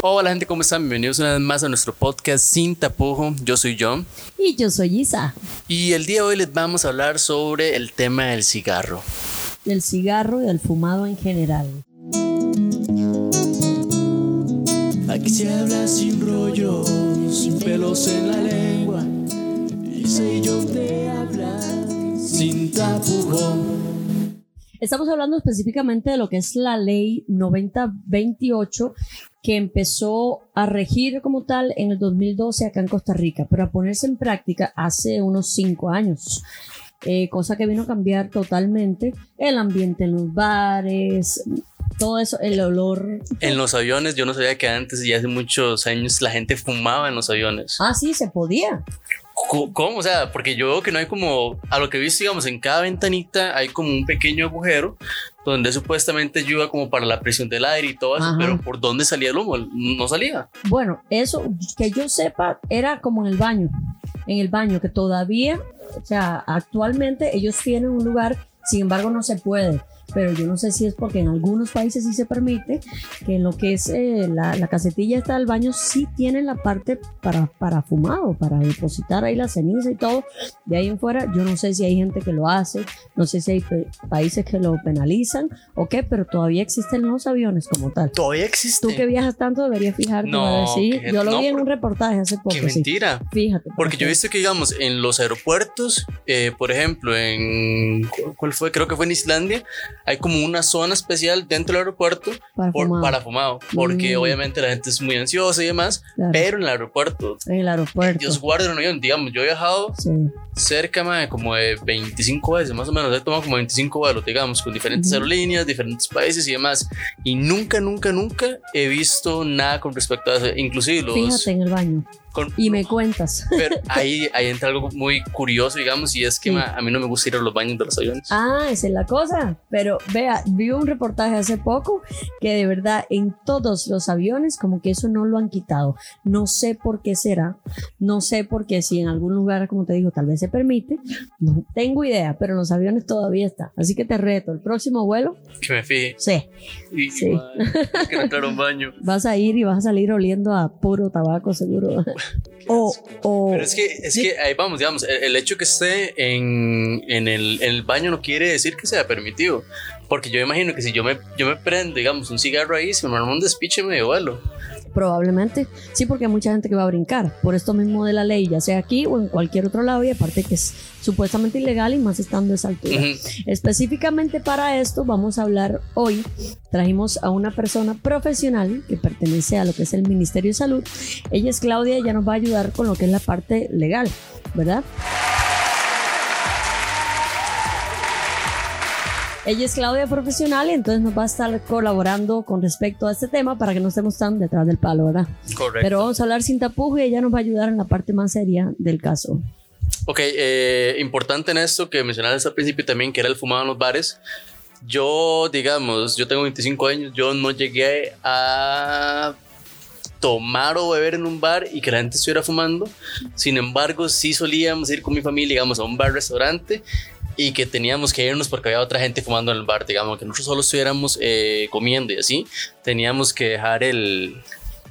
Hola gente, ¿cómo están? Bienvenidos una vez más a nuestro podcast Sin Tapujo. Yo soy John. Y yo soy Isa. Y el día de hoy les vamos a hablar sobre el tema del cigarro. Del cigarro y del fumado en general. Aquí se habla sin rollo, sin pelos en la lengua. Y yo te habla sin tapujo. Estamos hablando específicamente de lo que es la ley 9028 que empezó a regir como tal en el 2012 acá en Costa Rica, pero a ponerse en práctica hace unos cinco años. Eh, cosa que vino a cambiar totalmente el ambiente en los bares, todo eso, el olor. En los aviones, yo no sabía que antes y hace muchos años la gente fumaba en los aviones. Ah, sí, se podía. ¿Cómo? O sea, porque yo veo que no hay como, a lo que he visto, digamos, en cada ventanita hay como un pequeño agujero donde supuestamente ayuda como para la presión del aire y todo eso, pero ¿por dónde salía el humo? No salía. Bueno, eso que yo sepa era como en el baño, en el baño, que todavía, o sea, actualmente ellos tienen un lugar, sin embargo no se puede pero yo no sé si es porque en algunos países sí se permite que en lo que es eh, la, la, casetilla esta del baño sí tienen la parte para, para fumado, para depositar ahí la ceniza y todo. De ahí en fuera, yo no sé si hay gente que lo hace, no sé si hay países que lo penalizan o qué, pero todavía existen los aviones como tal. Todavía existen. Tú que viajas tanto deberías fijarte. No, sí, yo lo vi en un reportaje hace poco. Qué mentira. Fíjate. Porque yo he visto que, digamos, en los aeropuertos, eh, por ejemplo, en. ¿Cuál fue? Creo que fue en Islandia hay como una zona especial dentro del aeropuerto para, fumado. porque mm. obviamente la gente es muy ansiosa y demás, pero en el aeropuerto. En el aeropuerto. Dios guarde un avión, digamos, yo he viajado cerca de como de 25 veces, más o menos, he tomado como 25 vuelos, digamos, con diferentes aerolíneas, diferentes países y demás, y nunca, nunca, nunca he visto nada con respecto a eso, inclusive los... Fíjate en el baño y me cuentas. Pero ahí, ahí entra algo muy curioso, digamos, y es que a mí no me gusta ir a los baños de los aviones. Ah, esa es la cosa. Pero vea, vi un reportaje hace poco que de verdad en todos los aviones como que eso no lo han quitado. No sé por qué será. No sé por qué si en algún lugar, como te digo, tal vez se permite. No tengo idea, pero en los aviones todavía está. Así que te reto, el próximo vuelo. Que me fije. Sí. Y, sí. que entrar a un baño. Vas a ir y vas a salir oliendo a puro tabaco seguro. O, Pero es que, es que ahí vamos, digamos, el, hecho que esté en, en, el, en, el, baño no quiere decir que sea permitido. Porque yo imagino que si yo me, yo me prendo, digamos, un cigarro ahí, se me arma un despiche medio vuelo. Probablemente, sí, porque hay mucha gente que va a brincar por esto mismo de la ley, ya sea aquí o en cualquier otro lado, y aparte que es supuestamente ilegal y más estando a esa altura. Específicamente para esto vamos a hablar hoy, trajimos a una persona profesional que pertenece a lo que es el Ministerio de Salud. Ella es Claudia, ella nos va a ayudar con lo que es la parte legal, ¿verdad? Ella es Claudia Profesional y entonces nos va a estar colaborando con respecto a este tema para que no estemos tan detrás del palo, ¿verdad? Correcto. Pero vamos a hablar sin tapujo y ella nos va a ayudar en la parte más seria del caso. Ok, eh, importante en esto que mencionaste al principio también, que era el fumado en los bares. Yo, digamos, yo tengo 25 años, yo no llegué a tomar o beber en un bar y que la gente estuviera fumando. Sin embargo, sí solíamos ir con mi familia, digamos, a un bar-restaurante y que teníamos que irnos porque había otra gente fumando en el bar, digamos, que nosotros solo estuviéramos eh, comiendo y así, teníamos que dejar el,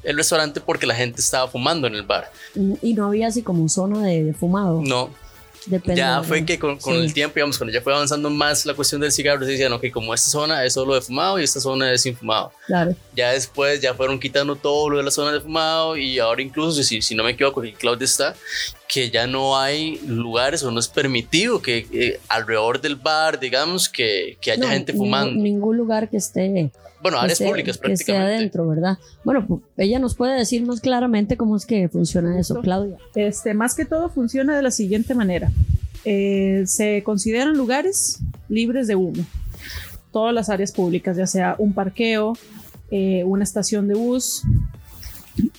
el, restaurante porque la gente estaba fumando en el bar. Y no había así como zona de, de fumado. No, ya fue que con, con el tiempo, digamos, cuando ya fue avanzando más la cuestión del cigarro, se decían, ok, como esta zona es solo de fumado y esta zona es sin fumado. Claro. Ya después ya fueron quitando todo lo de la zona de fumado y ahora incluso, si, si no me equivoco, que Claudia está, que ya no hay lugares o no es permitido que eh, alrededor del bar, digamos, que, que haya gente fumando. Ningún lugar que esté bueno, áreas públicas prácticamente. Que esté adentro, ¿verdad? Bueno, pues, ella nos puede decir más claramente cómo es que funciona eso, Claudia. Este, más que todo funciona de la siguiente manera. Eh, se consideran lugares libres de humo. Todas las áreas públicas, ya sea un parqueo, eh, una estación de bus,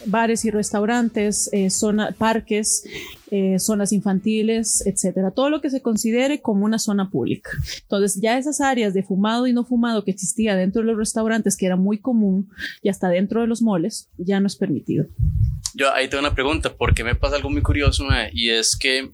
bares y restaurantes, eh, zona, parques, eh, zonas infantiles, etcétera. Todo lo que se considere como una zona pública. Entonces, ya esas áreas de fumado y no fumado que existía dentro de los restaurantes, que era muy común, y hasta dentro de los moles, ya no es permitido. Yo ahí tengo una pregunta, porque me pasa algo muy curioso, y es que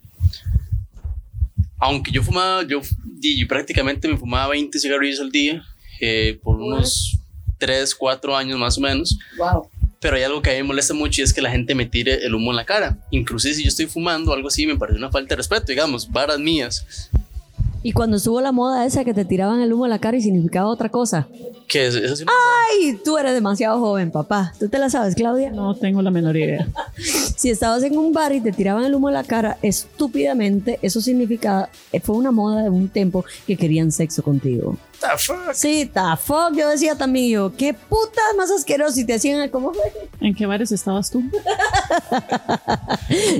aunque yo fumaba, yo, yo, prácticamente me fumaba 20 cigarrillos al día eh, por unos 3, 4 años más o menos. Wow Pero hay algo que a mí me molesta mucho y es que la gente me tire el humo en la cara. Inclusive si yo estoy fumando o algo así, me parece una falta de respeto, digamos, varas mías. Y cuando estuvo la moda esa que te tiraban el humo a la cara y significaba otra cosa. Que es, eso sí- Ay, tú eres demasiado joven, papá. ¿Tú te la sabes, Claudia? No tengo la menor idea. Si estabas en un bar y te tiraban el humo a la cara, estúpidamente, eso significaba, fue una moda de un tiempo que querían sexo contigo. The fuck? Sí, the fuck, yo decía también yo, qué putas más asqueroso y te hacían el como ¿En qué bares estabas tú?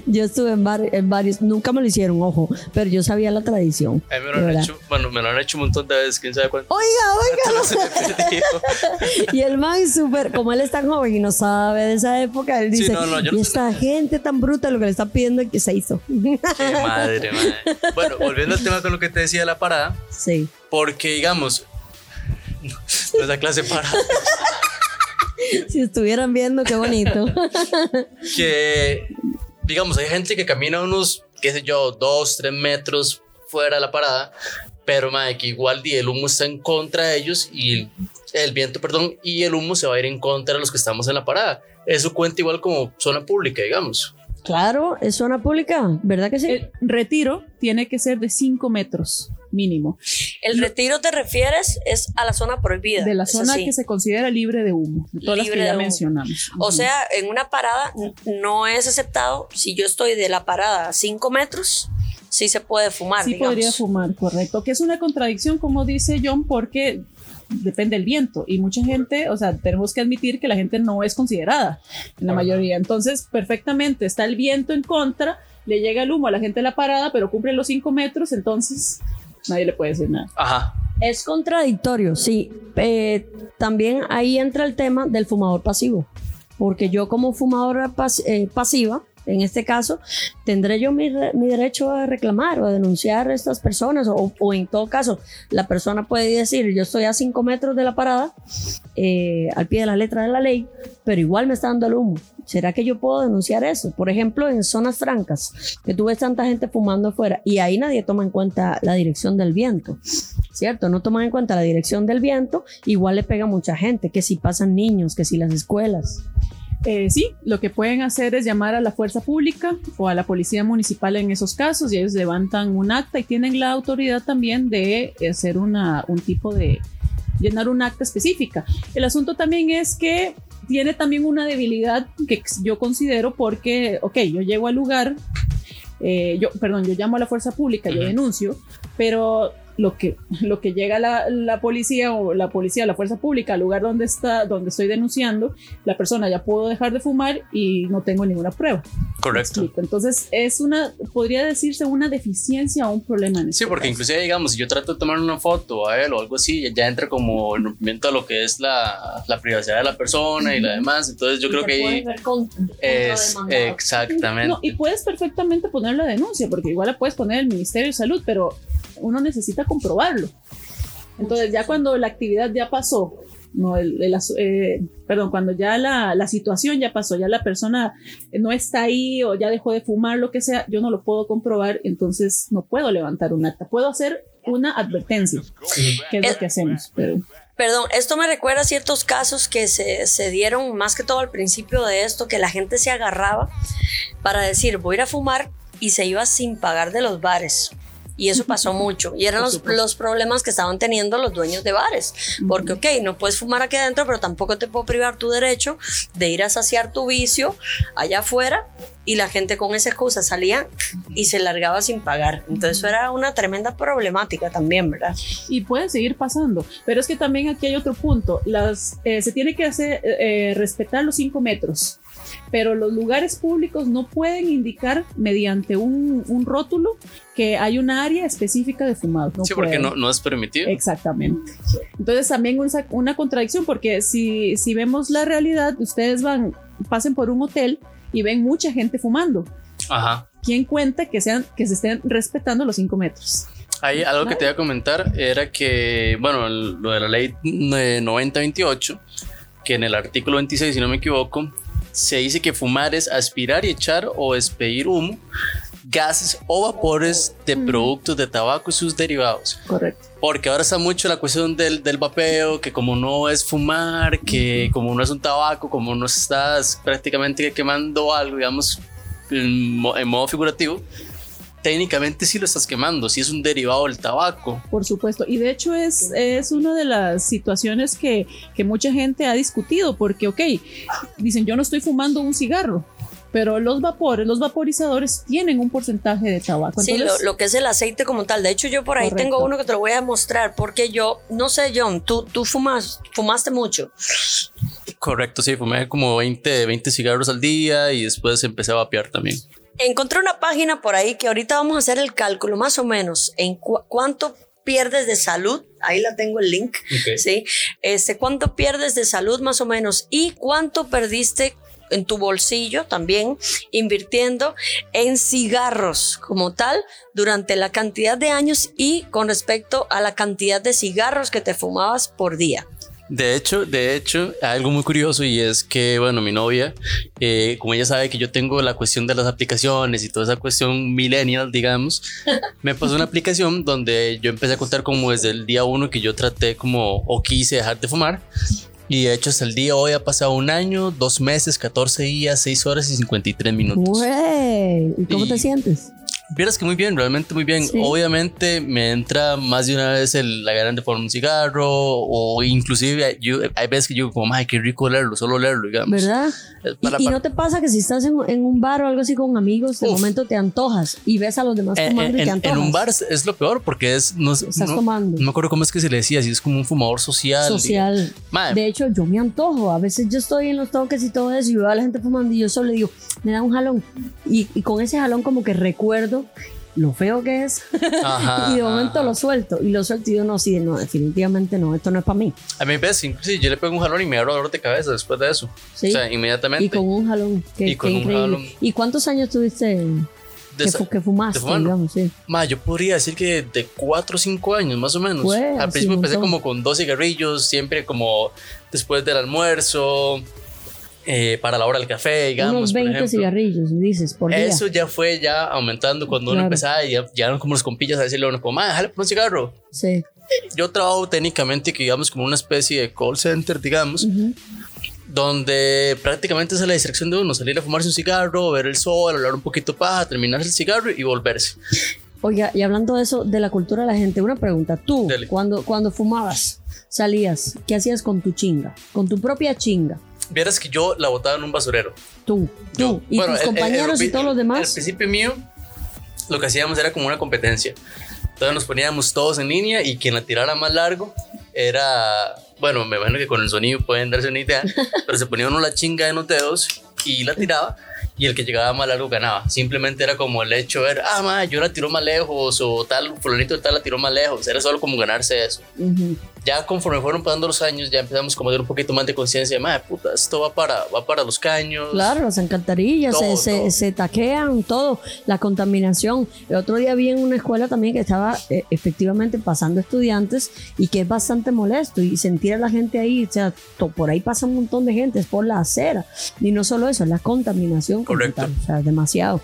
Yo estuve en, bar- en varios, nunca me lo hicieron, ojo, pero yo sabía la tradición. A mí me lo han hecho, bueno, me lo han hecho un montón de veces, quién sabe cuánto. Oiga, oiga. Y el man súper, como él es tan joven y no sabe de esa época, él Sí, dice, no, no, yo no y sé esta gente tan bruta lo que le está pidiendo es que se hizo. Qué madre, madre. Bueno, volviendo al tema con lo que te decía de la parada, sí. Porque digamos, no es la clase parada, Si estuvieran viendo, qué bonito. que digamos, hay gente que camina unos, qué sé yo, dos, tres metros fuera de la parada, pero madre, que igual el humo está en contra de ellos y el, el viento, perdón, y el humo se va a ir en contra de los que estamos en la parada. Eso cuenta igual como zona pública, digamos. Claro, es zona pública, ¿verdad que sí? El retiro tiene que ser de 5 metros mínimo El retiro te refieres es a la zona prohibida. de la zona así. que se considera libre de humo, de todas las Libre que ya de humo. mencionamos. O sea, en una parada no es aceptado. Si yo estoy de la parada a 5 metros, sí se puede fumar. sí digamos. podría fumar, correcto. Que es una contradicción, como dice John, porque depende del viento y mucha gente, o sea, tenemos que admitir que la gente no es considerada en la Ajá. mayoría. Entonces, perfectamente está el viento en contra, le llega el humo a la gente de la parada, pero cumple los 5 metros, entonces nadie le puede decir nada. Ajá. Es contradictorio, sí. Eh, también ahí entra el tema del fumador pasivo. Porque yo como fumadora pas- eh, pasiva, en este caso, tendré yo mi, mi derecho a reclamar o a denunciar a estas personas. O, o en todo caso, la persona puede decir, yo estoy a cinco metros de la parada, eh, al pie de la letra de la ley, pero igual me está dando el humo. ¿Será que yo puedo denunciar eso? Por ejemplo, en zonas francas, que tú ves tanta gente fumando afuera y ahí nadie toma en cuenta la dirección del viento. ¿cierto? No toman en cuenta la dirección del viento, igual le pega mucha gente, que si pasan niños, que si las escuelas. Eh, sí, lo que pueden hacer es llamar a la fuerza pública o a la policía municipal en esos casos y ellos levantan un acta y tienen la autoridad también de hacer una, un tipo de llenar un acta específica. El asunto también es que tiene también una debilidad que yo considero porque, ok, yo llego al lugar, eh, yo, perdón, yo llamo a la fuerza pública, yo denuncio, pero lo que, lo que llega la, la policía o la policía, la fuerza pública al lugar donde está, donde estoy denunciando, la persona ya pudo dejar de fumar y no tengo ninguna prueba. ¿Me Correcto. Entonces es una, podría decirse una deficiencia o un problema en Sí, este porque caso. inclusive, digamos, si yo trato de tomar una foto a él o algo así, ya entra como el rompimiento a lo que es la, la privacidad de la persona y la demás. Entonces yo creo que ahí es exactamente. No, y puedes perfectamente poner la denuncia, porque igual la puedes poner el Ministerio de Salud, pero uno necesita comprobarlo. Entonces, ya cuando la actividad ya pasó, no, el, el eh, perdón, cuando ya la, la situación ya pasó, ya la persona no está ahí o ya dejó de fumar, lo que sea, yo no lo puedo comprobar, entonces no puedo levantar un acta. Puedo hacer una advertencia, que es Eh, lo que hacemos, pero Perdón, esto me recuerda a ciertos casos que se, se dieron más que todo al principio de esto, que la gente se agarraba para decir voy a ir a fumar y se iba sin pagar de los bares. Y eso pasó mucho. Y eran los, los problemas que estaban teniendo los dueños de bares. Porque, ok, no puedes fumar aquí adentro, pero tampoco te puedo privar tu derecho de ir a saciar tu vicio allá afuera. Y la gente con esa excusa salía y se largaba sin pagar. Entonces, eso era una tremenda problemática también, ¿verdad? y puede seguir pasando. Pero es que también aquí hay otro punto. Las, eh, se tiene que hacer eh, eh, respetar los cinco metros. Pero los lugares públicos no pueden indicar mediante un, un rótulo que hay una área específica de fumado. No sí, porque no, no es permitido. Exactamente. Entonces también una, una contradicción porque si, si vemos la realidad, ustedes van, pasen por un hotel y ven mucha gente fumando. Ajá. ¿Quién cuenta que, sean, que se estén respetando los cinco metros? Ahí algo que te iba a comentar era que, bueno, lo de la ley eh, 9028, que en el artículo 26, si no me equivoco, se dice que fumar es aspirar y echar o despedir humo gases o vapores de productos de tabaco y sus derivados. Correcto. Porque ahora está mucho la cuestión del, del vapeo, que como no es fumar, que como no es un tabaco, como no estás prácticamente quemando algo, digamos, en, mo- en modo figurativo, técnicamente sí lo estás quemando, sí es un derivado del tabaco. Por supuesto. Y de hecho es, es una de las situaciones que, que mucha gente ha discutido, porque, ok, dicen, yo no estoy fumando un cigarro, pero los vapores, los vaporizadores tienen un porcentaje de tabaco. Sí, lo, que es el aceite como tal. De hecho, yo por ahí Correcto. tengo uno que te lo voy a mostrar porque yo, no sé, John, tú, tú fumas, fumaste mucho. Correcto, sí, fumé como 20, 20 cigarros al día y después empecé a vapear también. Encontré una página por ahí que ahorita vamos a hacer el cálculo más o menos en cu- cuánto pierdes de salud. Ahí la tengo el link. ¿sí? Este, ¿Cuánto pierdes de salud más o menos? ¿Y cuánto perdiste en tu bolsillo también invirtiendo en cigarros como tal durante la cantidad de años y con respecto a la cantidad de cigarros que te fumabas por día? De hecho, de hecho, hay algo muy curioso y es que, bueno, mi novia, eh, como ella sabe que yo tengo la cuestión de las aplicaciones y toda esa cuestión millennial, digamos, me pasó una aplicación donde yo empecé a contar como desde el día uno que yo traté como o quise dejar de fumar. Y de hecho, hasta el día de hoy ha pasado un año, dos meses, 14 días, 6 horas y 53 minutos. Güey, ¿y cómo Y- te sientes? Vieras que muy bien, realmente muy bien. Sí. Obviamente me entra más de una vez el, la ganas de poner un cigarro o inclusive yo, hay veces que yo como, ay, qué rico leerlo, solo leerlo, digamos. ¿Verdad? Es Y, para- y para- no te pasa que si estás en, en un bar o algo así con amigos, de Uf. momento te antojas y ves a los demás Eh, fumando y en, te en antojas. un bar es, lo peor porque es no, Estás no- tomando. no me acuerdo cómo es que se le decía si es como un fumador social social. De hecho, yo me antojo. A veces yo estoy en los toques y todo eso y veo a la gente fumando y yo solo le digo, me da un jalón. Y, y con ese jalón como que recuerdo lo feo que es Ajá, y de momento ajá. lo suelto y lo suelto y yo no, sí, no, definitivamente no, esto no es para mí. a mí ves inclusive yo le pego un jalón y me da dolor de cabeza después de eso Sí. o sea inmediatamente Y con un jalón, qué, Y con qué un increíble. jalón. ¿Y cuántos años tuviste De que, que fumaste, de digamos? Sí. Ma, yo podría decir que de 4 o 5 años más o menos. Pues, Al sí, principio empecé como con dos cigarrillos, siempre como después del almuerzo, eh, para la hora del café, digamos. Unos por 20 ejemplo. cigarrillos, dices, por día. Eso ya fue ya aumentando cuando uno empezaba y ya llegaron como los compillas a decirle a uno como, déjale por un cigarro. Sí. Yo trabajo técnicamente que digamos como una especie de call center, digamos, donde prácticamente esa es la distracción de uno, salir a fumarse un cigarro, ver el sol, hablar un poquito paja, terminar el cigarro y volverse. Oiga, y hablando de eso, de la cultura de la gente, una pregunta. Tú, cuando, cuando fumabas, salías, ¿qué hacías con tu chinga? Con tu propia chinga. Vieras que yo la botaba en un basurero. Tú, tú. Yo- y bueno, tus el- el- compañeros el- y todos los Al demás. principio mío, lo que hacíamos era como una competencia. Entonces nos poníamos todos en línea y quien la tirara más largo era, bueno, me imagino que con el sonido pueden darse una idea, pero se ponía uno la chinga en los dedos y la tiraba y el que llegaba más largo ganaba. Simplemente era como el hecho de ver, ah, ma, yo la tiró más lejos o tal, fulanito de tal la tiró más lejos. Era solo como ganarse eso. Ujú. Ya conforme fueron pasando los años, ya empezamos como a tener un poquito más de conciencia de, madre puta, esto va para, va para los caños. Claro, las alcantarillas Todo, se, se- todo. se taquean, todo, la contaminación. El otro día vi en una escuela también que estaba eh, efectivamente pasando estudiantes y que es bastante molesto y sentir a la gente ahí, o sea, to- por ahí pasa un montón de gente, es por la acera. Y no solo eso, es la contaminación. Correcto. O sea, demasiado,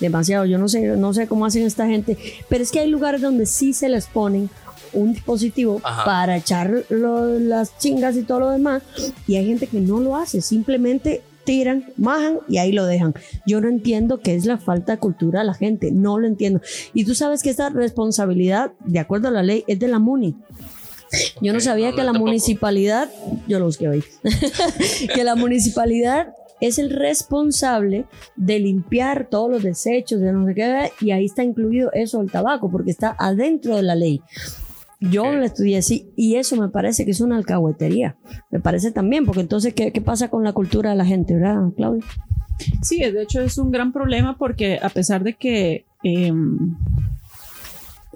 demasiado. Yo no sé, no sé cómo hacen esta gente, pero es que hay lugares donde sí se les ponen un dispositivo Ajá. para echar lo- las chingas y todo lo demás y hay gente que no lo hace, simplemente tiran, majan y ahí lo dejan. Yo no entiendo qué es la falta de cultura de la gente, no lo entiendo. Y tú sabes que esta responsabilidad, de acuerdo a la ley, es de la MUNI. Yo no sabía no, que la tampoco. municipalidad, yo lo busqué hoy, que la municipalidad es el responsable de limpiar todos los desechos, de no sé qué, y ahí está incluido eso del tabaco, porque está adentro de la ley. Yo Ok. lo estudié así y eso me parece que es una alcahuetería. Me parece también, porque entonces, ¿qué, qué pasa con la cultura de la gente, verdad, Claudia? Sí, de hecho es un gran problema porque a pesar de que em,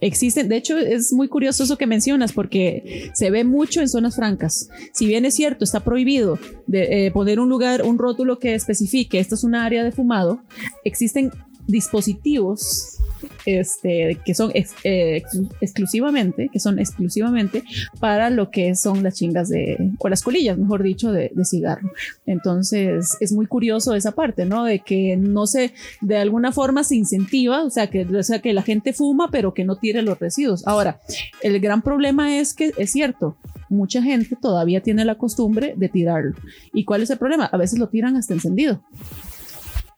existen, de hecho es muy curioso eso que mencionas porque se ve mucho en zonas francas. Si bien es cierto, está prohibido de, eh, poner un lugar, un rótulo que especifique esto es una área de fumado, existen dispositivos este, que son eh, ex- exclusivamente, que son exclusivamente para lo que son las chingas de, o las colillas, mejor dicho, de, de cigarro. Entonces es muy curioso esa parte, ¿no? De que no se, de alguna forma se incentiva, o sea, que, o sea, que la gente fuma, pero que no tire los residuos. Ahora, el gran problema es que es cierto, mucha gente todavía tiene la costumbre de tirarlo. ¿Y cuál es el problema? A veces lo tiran hasta encendido.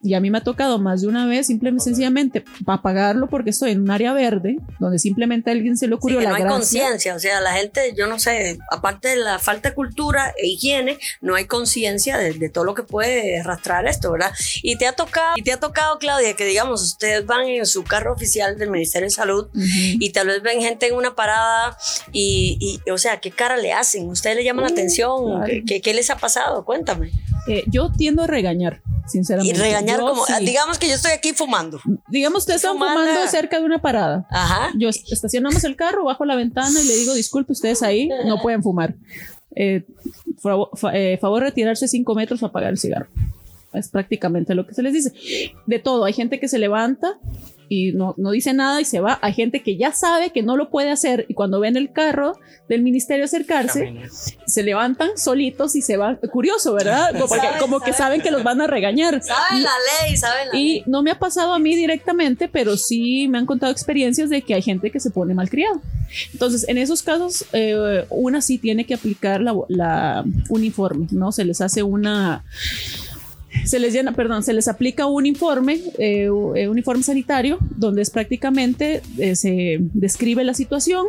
Y a mí me ha tocado más de una vez, simplemente, sencillamente, apagarlo porque estoy en un área verde, donde simplemente a alguien se le Sí, ocurrió que la no hay conciencia, o sea, la gente, yo no sé, aparte de la falta de cultura e higiene, no hay conciencia de, de todo lo que puede arrastrar esto, ¿verdad? Y te ha tocado, y te ha tocado, Claudia, que digamos, ustedes van en su carro oficial del Ministerio de Salud y tal vez ven gente en una parada y, y, o sea, ¿qué cara le hacen? ¿Ustedes le llaman la atención? claro. ¿Qué, qué, qué les ha pasado? Cuéntame. Eh, yo tiendo a regañar, Y sinceramente. regañar Yo como, sí. digamos que yo estoy aquí fumando. Digamos, ustedes están Fumando. fumando cerca de una parada. Ajá. Yo est- estacionamos el carro bajo la ventana y le digo, disculpe, ustedes ahí no pueden fumar. Eh, favor, fa- eh, favor retirarse cinco metros para apagar el cigarro. Es prácticamente lo que se les dice. De todo, hay gente que se levanta y no, no dice nada y se va. Hay gente que ya sabe que no lo puede hacer y cuando ven el carro del ministerio acercarse, se levantan solitos y se van. Curioso, ¿verdad? Como, porque- como que saben que los van a regañar. Saben la ley, saben la Y ley. no me ha pasado a mí directamente, pero sí me han contado experiencias de que hay gente que se pone malcriado. Entonces, en esos casos, eh, una sí tiene que aplicar la, la uniforme, ¿no? Se les hace una... Se les llena, perdón, se les aplica un informe, eh, eh, un informe sanitario, donde es prácticamente eh, se describe la situación,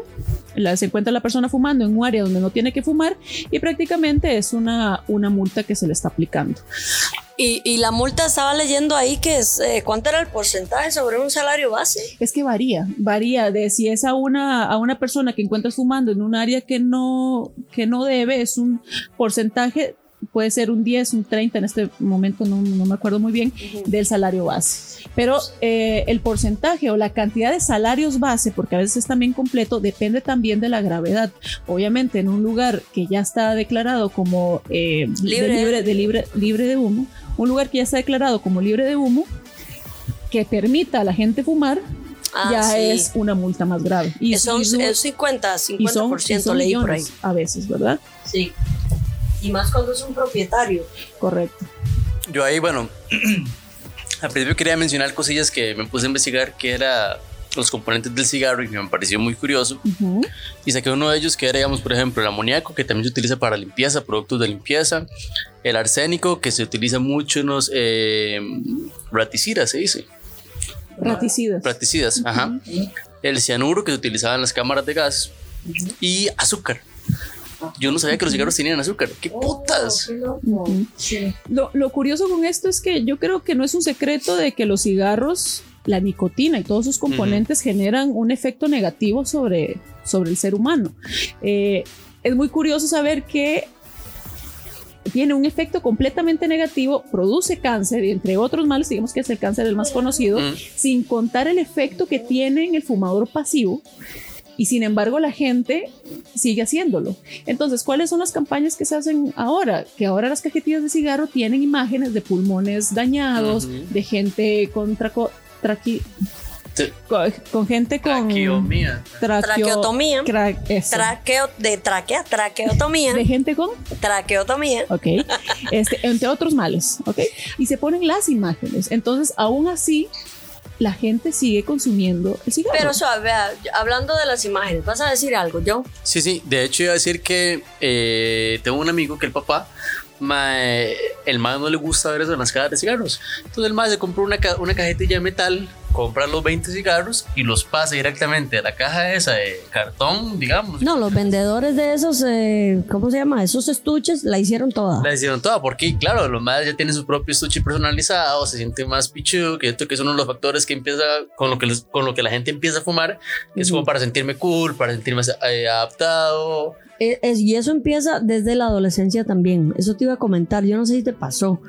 la, se encuentra la persona fumando en un área donde no tiene que fumar y prácticamente es una, una multa que se le está aplicando. Y, y la multa estaba leyendo ahí que es, eh, ¿cuánto era el porcentaje sobre un salario base? Es que varía, varía de si es a una, a una persona que encuentras fumando en un área que no, que no debe, es un porcentaje, puede ser un 10, un 30, en este momento no, no me acuerdo muy bien, del salario base. Pero eh, el porcentaje o la cantidad de salarios base, porque a veces es también completo, depende también de la gravedad. Obviamente en un lugar que ya está declarado como eh, de Libre. de libre, libre de humo, un lugar que ya está declarado como libre de humo, que permita a la gente fumar, Ah, ya sí. es una multa más grave. Y, son, es 50, y son- 50% y son por ahí. a veces, ¿verdad? Sí. Y más cuando es un propietario. Correcto. Yo ahí, bueno, al principio quería mencionar cosillas que me puse a investigar, que era los componentes del cigarro y me pareció muy curioso. Ujú. Y saqué uno de ellos que era, digamos, por ejemplo, el amoníaco, que también se utiliza para limpieza, productos de limpieza. El arsénico, que se utiliza mucho en los eh, raticidas, se dice. Raticidas. Raticidas, ajá. El cianuro, que se utilizaba en las cámaras de gas. Y azúcar. Yo no sabía que los cigarros tenían azúcar. ¡Qué putas! Ujú. Lo, lo curioso con esto es que yo creo que no es un secreto de que los cigarros, la nicotina y todos sus componentes generan un efecto negativo sobre, sobre el ser humano. Eh, es muy curioso saber que tiene un efecto completamente negativo, produce cáncer, y entre otros males, digamos que es el cáncer el más conocido, sin contar el efecto que tiene en el fumador pasivo. Y sin embargo la gente sigue haciéndolo. Entonces, ¿cuáles son las campañas que se hacen ahora? Que ahora las cajetillas de cigarro tienen imágenes de pulmones dañados, de gente con traco, traqui- con, con gente con Traqueomía. traqueo- Traqueotomía. eso. Traqueo, de traquea, traqueotomía. de gente con Traqueotomía. ¿ok? Este, entre otros males, ¿ok? Y se ponen las imágenes. Entonces, aún así, la gente sigue consumiendo el cigarro. Pero suave, vea, hablando de las imágenes, ¿vas a decir algo, yo? Sí, sí. De hecho, iba a decir que eh, tengo un amigo que el papá, mae, el mae no le gusta ver eso en las cajas de cigarros. Entonces el mae se compró una, ca- una cajetilla de metal, compra los 20 cigarros y los pasa directamente a la caja esa de cartón, digamos. No, los vendedores de esos, eh, ¿cómo se llama? Esos estuches la hicieron toda. La hicieron toda, porque claro, los madres ya tienen su propio estuche personalizado, se siente más pichudo, que esto que es uno de los factores que empieza, con lo que, les- con lo que la gente empieza a fumar, que es como para sentirme cool, para sentirme eh, adaptado. Es- es- y eso empieza desde la adolescencia también. Eso te iba a comentar. Yo no sé si te pasó,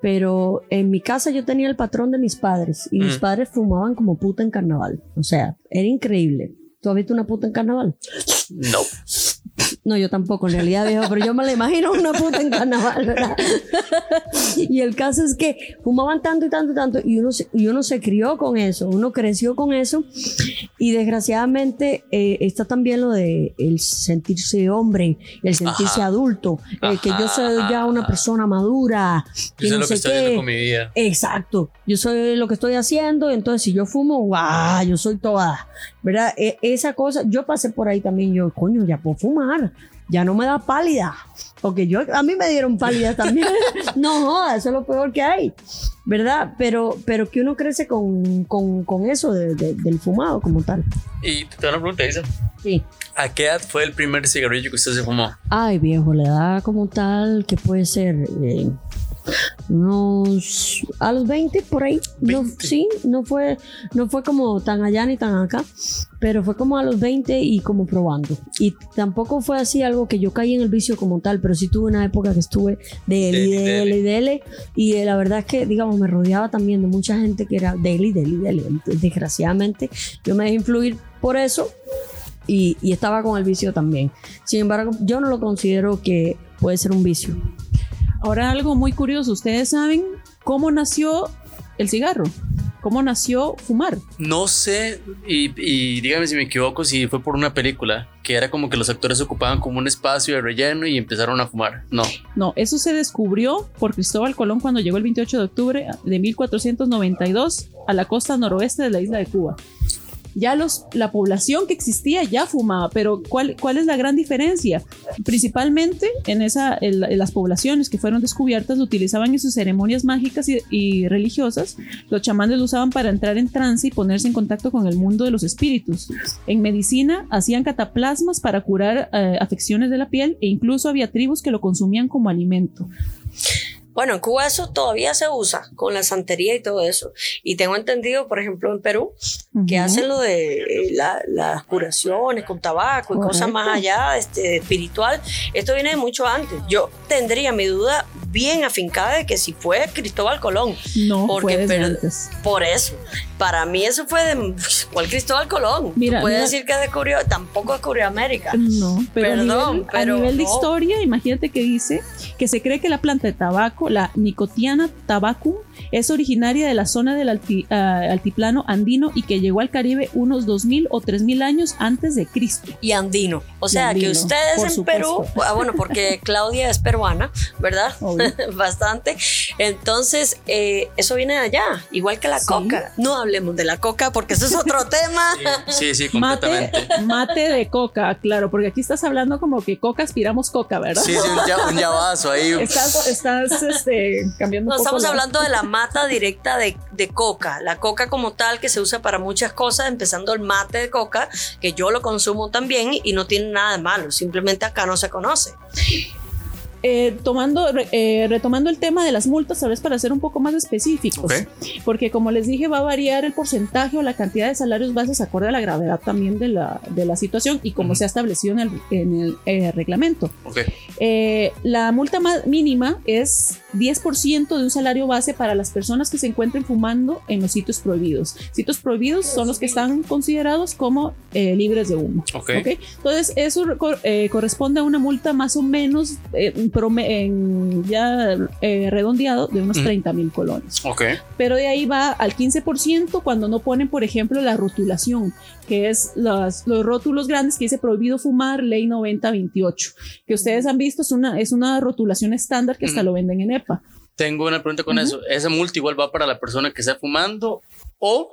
pero en mi casa yo tenía el patrón de mis padres y mis Mm. padres fumaban como puta en carnaval. O sea, era increíble. ¿Tú has visto una puta en carnaval? No. No, yo tampoco, en realidad, viejo, pero yo me la imagino una puta en carnaval, ¿verdad? y el caso es que fumaban tanto y tanto y tanto, y uno se, y uno se crió con eso, uno creció con eso, y desgraciadamente eh, está también lo de el sentirse hombre, el sentirse Ajá. adulto, eh, que yo soy ya una persona madura, que Yo sé no lo sé que estoy haciendo qué. con mi vida. Exacto, yo soy lo que estoy haciendo, entonces si yo fumo, guau, yo soy toda, ¿verdad? E- esa cosa, yo pasé por ahí también, yo, coño, ya puedo fumar, ya no me da pálida, porque yo, a mí me dieron pálida también, no joda, eso es lo peor que hay, ¿verdad? Pero, pero que uno crece con, con, con eso de- de- del fumado como tal. Y te hago una pregunta, Isa. Sí. ¿A qué edad fue el primer cigarrillo que usted se fumó? Ay, viejo, la edad como tal, que puede ser eh, unos a los 20 por ahí. No, 20. sí, no fue, no fue como tan allá ni tan acá, pero fue como a los 20 y como probando. Y tampoco fue así algo que yo caí en el vicio como tal, pero sí tuve una época que estuve de él y de él y de él. Y la verdad es que, digamos, me rodeaba también de mucha gente que era de él y de él y de él. Desgraciadamente, yo me dejé influir por eso y, y estaba con el vicio también. Sin embargo, yo no lo considero que puede ser un vicio. Ahora algo muy curioso, ustedes saben cómo nació el cigarro, cómo nació fumar. No sé, y, y dígame si me equivoco, si fue por una película, que era como que los actores ocupaban como un espacio de relleno y empezaron a fumar. No. No, eso se descubrió por Cristóbal Colón cuando llegó el 28 de octubre de 1492 a la costa noroeste de la isla de Cuba. Ya los, la población que existía ya fumaba, pero ¿cuál, cuál es la gran diferencia? Principalmente en, esa, en, la- en las poblaciones que fueron descubiertas lo utilizaban en sus ceremonias mágicas y, y religiosas. Los chamanes lo usaban para entrar en trance y ponerse en contacto con el mundo de los espíritus. En medicina hacían cataplasmas para curar eh, afecciones de la piel e incluso había tribus que lo consumían como alimento. Bueno, en Cuba eso todavía se usa con la santería y todo eso. Y tengo entendido, por ejemplo, en Perú, que hacen lo de eh, la- las curaciones con tabaco y cosas más allá, este, espiritual. Esto viene de mucho antes. Yo tendría mi duda bien afincada de que si fue Cristóbal Colón. No, Porque fue desde per- antes. Por eso, para mí eso fue de ¿cuál Cristóbal Colón? Mira, puedes mira. decir que descubrió, tampoco descubrió América. No, pero Perdón, a nivel, a pero nivel de historia, imagínate que dice que se cree que la planta de tabaco, la Nicotiana tabacum, es originaria de la zona del alti- ah, altiplano andino y que llegó al Caribe unos 2000 o 3000 años antes de Cristo. y andino. O sea, andino, que ustedes en supuesto. Perú, ah, bueno, porque Claudia es peruana, ¿verdad? Bastante. Entonces, eh, eso viene de allá, igual que la Sí. coca. No hablemos de la coca porque eso es otro tema. Sí, sí, Mate, completamente. mate de coca, claro, porque aquí estás hablando como que coca aspiramos coca, ¿verdad? Sí, sí, un, ya, un llavazo ahí. Estás, estás este, cambiando No, un poco estamos la- hablando de la mata directa de, de coca. La coca como tal que se usa para muchas cosas, empezando el mate de coca, que yo lo consumo también y no tiene nada de malo. Simplemente acá no se conoce. Eh, tomando, re- eh, retomando el tema de las multas, tal vez para ser un poco más específicos, porque como les dije, va a variar el porcentaje o la cantidad de salarios bases acorde a la gravedad también de la, de la situación y como se ha establecido en el, en el eh, reglamento. Eh, la multa ma- mínima es 10% de un salario base para las personas que se encuentren fumando en los sitios prohibidos. Sitios prohibidos son los que están considerados como eh, libres de humo. Ok. ¿ok? Entonces, eso co- corresponde a una multa más o menos prome- en ya eh, redondeado de unos Ujú. 30 mil colones. Ok. Pero de ahí va al 15% cuando no ponen, por ejemplo, la rotulación, que es las- los rótulos grandes que dice prohibido fumar, ley 9028, que ustedes han visto, es una, es una rotulación estándar que hasta lo venden en EPA. Tengo una pregunta con eso. ¿Esa multa igual va para la persona que está fumando? O,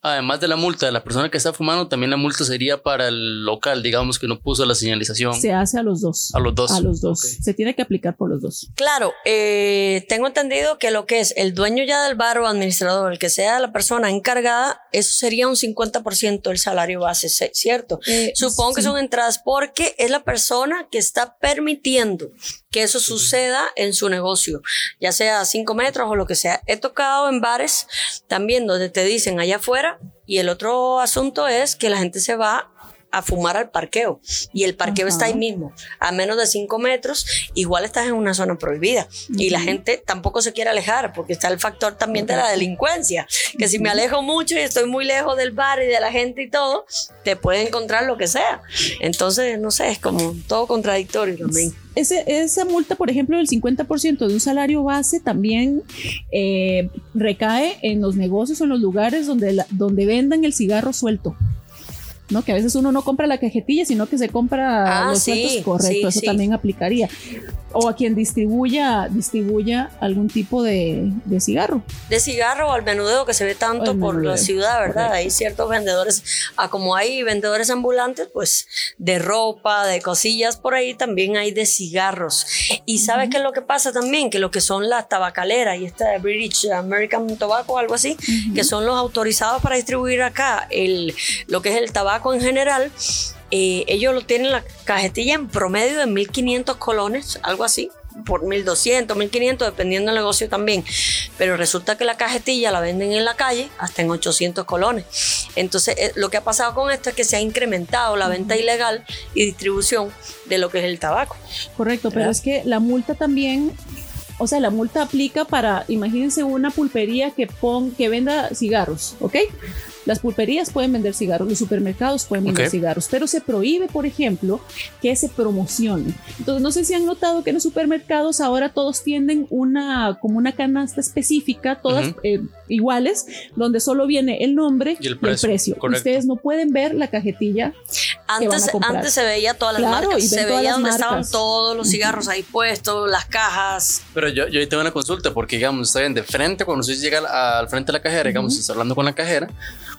además de la multa de la persona que está fumando, también la multa sería para el local, digamos que no puso la señalización. Se hace a los dos. A los dos. A los dos. Se tiene que aplicar por los dos. Claro, eh, tengo entendido que lo que es el dueño ya del bar o administrador, el que sea la persona encargada, eso sería un 50% del salario base, ¿sí- ¿cierto? Eh, Supongo que son entradas porque es la persona que está permitiendo que eso suceda en su negocio, ya sea a cinco metros o lo que sea. He tocado en bares también donde te dicen allá afuera y el otro asunto es que la gente se va a fumar al parqueo y el parqueo Ajá. está ahí mismo, a menos de 5 metros, igual estás en una zona prohibida y la gente tampoco se quiere alejar porque está el factor también de la delincuencia, que si me alejo mucho y estoy muy lejos del bar y de la gente y todo, te puede encontrar lo que sea. Entonces, no sé, es como todo contradictorio también. Ese- esa multa, por ejemplo, del 50% de un salario base también eh, recae en los negocios o en los lugares donde, la- donde vendan el cigarro suelto. ¿No? Que a veces uno no compra la cajetilla, sino que se compra Ah, los sí, sueltos. Correcto, sí, eso sí. también aplicaría. O a quien distribuya, distribuya algún tipo de, de cigarro. de cigarro o al menudeo que se ve tanto por la ciudad, ¿verdad? correcto. Hay ciertos vendedores, ah, como hay vendedores ambulantes, pues de ropa, de cosillas por ahí, también hay de cigarros. Y ¿sabes qué es lo que pasa también? Que lo que son las tabacaleras y esta de British American Tobacco, algo así, que son los autorizados para distribuir acá el, lo que es el tabaco en general, eh, ellos lo tienen la cajetilla en promedio de 1.500 colones, algo así, por 1.200, 1.500, dependiendo del negocio también. Pero resulta que la cajetilla la venden en la calle hasta en 800 colones. Entonces, eh, lo que ha pasado con esto es que se ha incrementado la venta ilegal y distribución de lo que es el tabaco. Correcto, pero es que la multa también, o sea, la multa aplica para, imagínense una pulpería que pon, que venda cigarros, ¿ok? Las pulperías pueden vender cigarros, los supermercados pueden vender cigarros, pero se prohíbe, por ejemplo, que se promocione. Entonces, no sé si han notado que en los supermercados ahora todos tienen una, como una canasta específica, todas eh, iguales, donde solo viene el nombre Y el precio, correcto. Ustedes no pueden ver la cajetilla van a Antes, comprar. antes se veía todas las Claro, marcas, y se veía donde estaban todos los cigarros ahí puestos, las cajas. Pero yo, yo ahí tengo una consulta, porque digamos, está bien, de frente, cuando usted llega al, al frente de la cajera, digamos, está hablando con la cajera,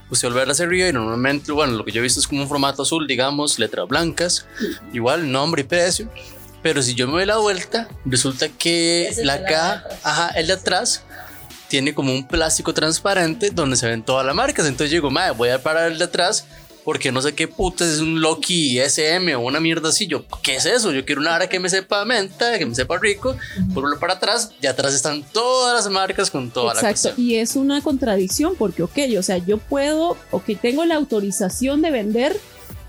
usted vuelve a ver hacia arriba y normalmente, bueno, lo que yo he visto es como un formato azul, digamos, letras blancas, igual nombre y precio. Pero si yo me doy la vuelta, resulta que la caja, ajá, el de atrás, tiene como un plástico transparente donde se ven todas las marcas. Entonces yo digo, madre, voy a parar el de atrás porque no sé qué puta es un Loki SM o una mierda así. Yo, ¿qué es eso? Yo quiero una hora que me sepa menta, que me sepa rico. Por para atrás y atrás están todas las marcas con toda la Exacto, y es una contradicción porque, ok, o sea, yo puedo, ok, tengo la autorización de vender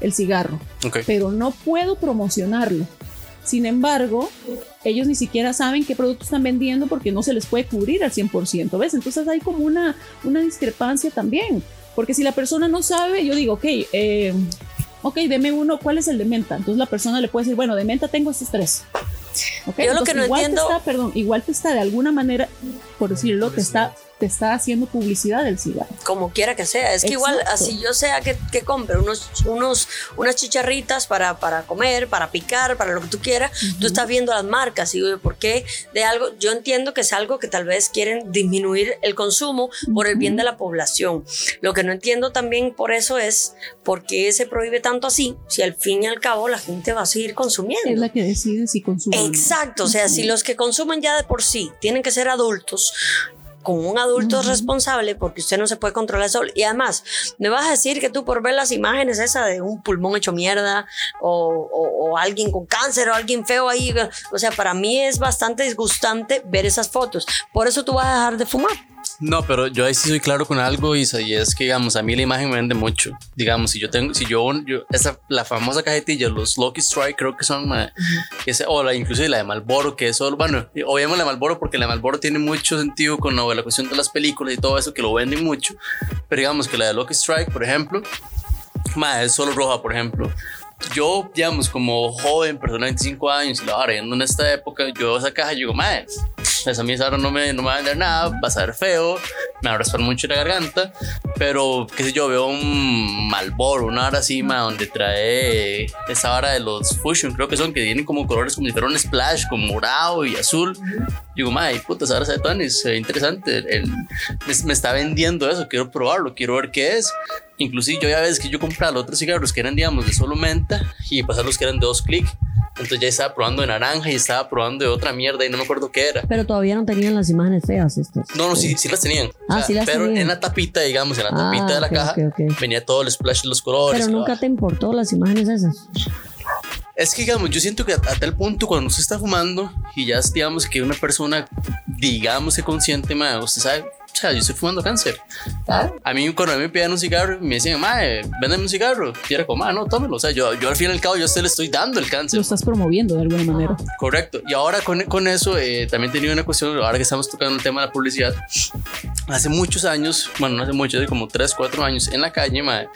el cigarro, Ok. pero no puedo promocionarlo. Sin embargo, ellos ni siquiera saben qué producto están vendiendo porque no se les puede cubrir al 100%, ¿ves? Entonces hay como una, una discrepancia también, porque si la persona no sabe, yo digo, ok, eh, ok, deme uno, ¿cuál es el de menta? Entonces la persona le puede decir, bueno, de menta tengo estos tres. Ok, Yo lo que no igual entiendo- Te está, perdón, igual te está de alguna manera, por decirlo, te está, te está haciendo publicidad del cigarro. como quiera que sea. Es que igual, así yo sea que, que compre unos, unos, unas chicharritas para, para comer, para picar, para lo que tú quieras, tú estás viendo las marcas y digo, ¿por qué de algo? Yo entiendo que es algo que tal vez quieren disminuir el consumo por el bien de la población. Lo que no entiendo también por eso es por qué se prohíbe tanto así, si al fin y al cabo la gente va a seguir consumiendo. Es la que decide si consume. Exacto, o sea, si los que consumen ya de por sí tienen que ser adultos, con un adulto responsable, porque usted no se puede controlar solo. Y además, me vas a decir que tú por ver las imágenes esa de un pulmón hecho mierda o, o- o alguien con cáncer o alguien feo ahí, o sea, para mí es bastante disgustante ver esas fotos. Por eso tú vas a dejar de fumar. No, pero yo ahí sí soy claro con algo, Isa, y es que, digamos, a mí la imagen me vende mucho. Digamos, si yo tengo, si yo, yo esa, la famosa cajetilla, los Lucky Strike, creo que son, ma, que es- o la, inclusive la de Malboro, que es solo, bueno, obviamente la de Malboro porque la de Malboro tiene mucho sentido con la, la cuestión de las películas y todo eso, que lo venden mucho. Pero digamos que la de Lucky Strike, por ejemplo, ma, es solo roja, por ejemplo. Yo, digamos, como joven, persona de 25 años, y la ahora en esta época, yo veo esa caja y digo, madre, esa hora no me, no me va a vender nada, va a ser feo, me va a raspar mucho la garganta, pero qué sé yo, veo un Malboro, una hora así, ma, donde trae esa hora de los Fusion, creo que son, que tienen como colores como si fuera un splash, como morado y azul. Digo, madre, puta, esa ve Tony, se ve interesante, el- el- me, me está vendiendo eso, quiero probarlo, quiero ver qué es. Inclusive yo ya ves que yo compraba los otros cigarros que eran, digamos, de solo menta y pasar los que eran de dos clics. Entonces ya estaba probando de naranja y estaba probando de otra mierda y no me acuerdo qué era. Pero todavía no tenían las imágenes feas estas. No, no, sí, sí las tenían. O Ah, sea, sí las pero tenían. en la tapita, digamos, en la Ah, tapita de la caja, venía todo el splash de los colores. Pero nunca te importó las imágenes esas. Es que, digamos, yo siento que a, a tal punto cuando usted está fumando y ya, digamos, que una persona, digamos, se consciente, ma, usted sabe o sea, yo estoy fumando cáncer. Claro. A mí cuando a mí me pedían un cigarro, me decían, mae, véndeme un cigarro. Y era como, ah, no, tómelo. O sea, yo, yo al fin y al cabo, yo a usted le estoy dando el cáncer. Lo estás promoviendo de alguna manera. Correcto. Y ahora con, con eso eh, también tenía una cuestión, ahora que estamos tocando el tema de la publicidad, hace muchos años, bueno, no hace mucho, hace como 3, 4 años, en la calle, mae,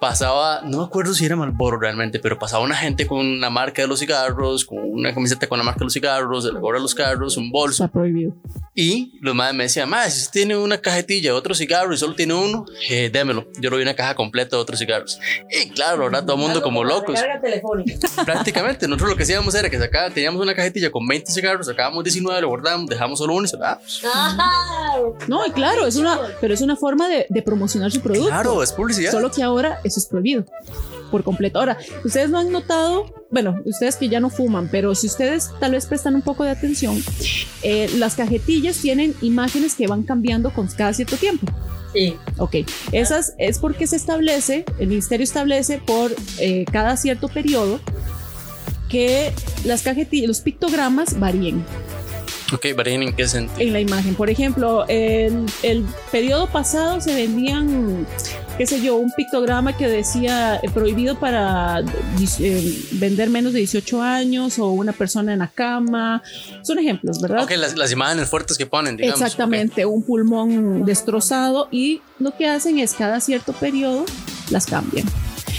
pasaba, no me acuerdo si era Marlboro realmente, pero pasaba una gente con una marca de los cigarros, con una camiseta con la marca de los cigarros, el gorro de los carros, un bolso. Está prohibido. Y los madres me decían, madre, si usted tiene una cajetilla de otro cigarro y solo tiene uno, eh, démelo. Yo lo vi una caja completa de otros cigarros. Y claro, ahora todo el mundo como locos. Carga telefónica. Prácticamente, nosotros lo que hacíamos era que sacaba, teníamos una cajetilla con 20 cigarros, sacábamos 19, lo guardamos, dejamos solo uno y se va. No, y claro, es una, pero es una forma de, de promocionar su producto. Claro, es publicidad. Solo que ahora eso es prohibido por completo. Ahora, ustedes no han notado, bueno, ustedes que ya no fuman, pero si ustedes tal vez prestan un poco de atención, eh, las cajetillas tienen imágenes que van cambiando con cada cierto tiempo. Sí. Ok, esas es porque se establece, el ministerio establece por eh, cada cierto periodo que las cajetillas, los pictogramas varíen Ok, varían en qué sentido. en la imagen. Por ejemplo, el, el periodo pasado se vendían, qué sé yo, un pictograma que decía eh, prohibido para eh, vender menos de 18 años o una persona en la cama. Son ejemplos, ¿verdad? Ok, las, las imágenes fuertes que ponen, digamos. Exactamente, un pulmón destrozado y lo que hacen es cada cierto periodo las cambian.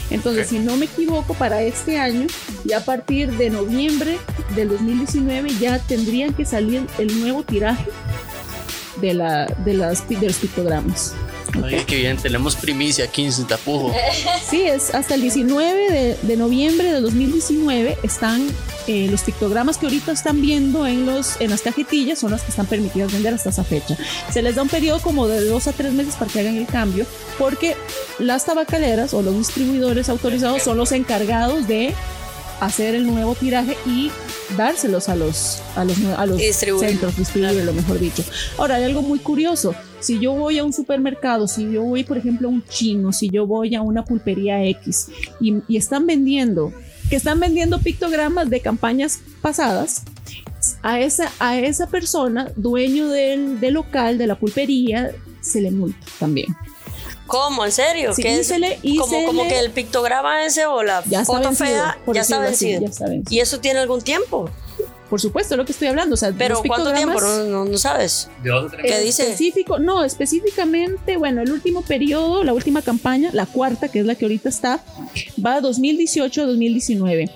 Entonces, si no me equivoco, para este año, ya a partir de noviembre del 2019, ya tendrían que salir el nuevo tiraje de, la, de, las, de los pictogramas. Oye, qué bien, tenemos primicia aquí en Sin Tapujo. Sí, es hasta el 19 de, de noviembre de 2019 están eh, los pictogramas que ahorita están viendo en, los, en las cajetillas, son las que están permitidas vender hasta esa fecha. Se les da un periodo como de dos a tres meses para que hagan el cambio, porque las tabacaleras o los distribuidores autorizados son los encargados de hacer el nuevo tiraje y dárselos a los, a los, a los centros, distribuirlo, mejor dicho. Ahora, hay algo muy curioso. Si yo voy a un supermercado, si yo voy, por ejemplo, a un chino, si yo voy a una pulpería X y, y están vendiendo, que están vendiendo pictogramas de campañas pasadas, a esa, a esa persona, dueño del, del local, de la pulpería, se le multa también. ¿Cómo? ¿En serio? Sí, y como, como que el pictograma ese o la Ya foto vencido, fea ya está así, vencido. ya está vencido. ¿Y eso tiene algún tiempo? Por supuesto, es lo que estoy hablando. O sea, Pero ¿cuánto tiempo? No, no, sabes. De ¿Qué dice? Específico, no, específicamente, bueno, el último periodo, la última campaña, la cuarta, que es la que ahorita está, va 2018-2019.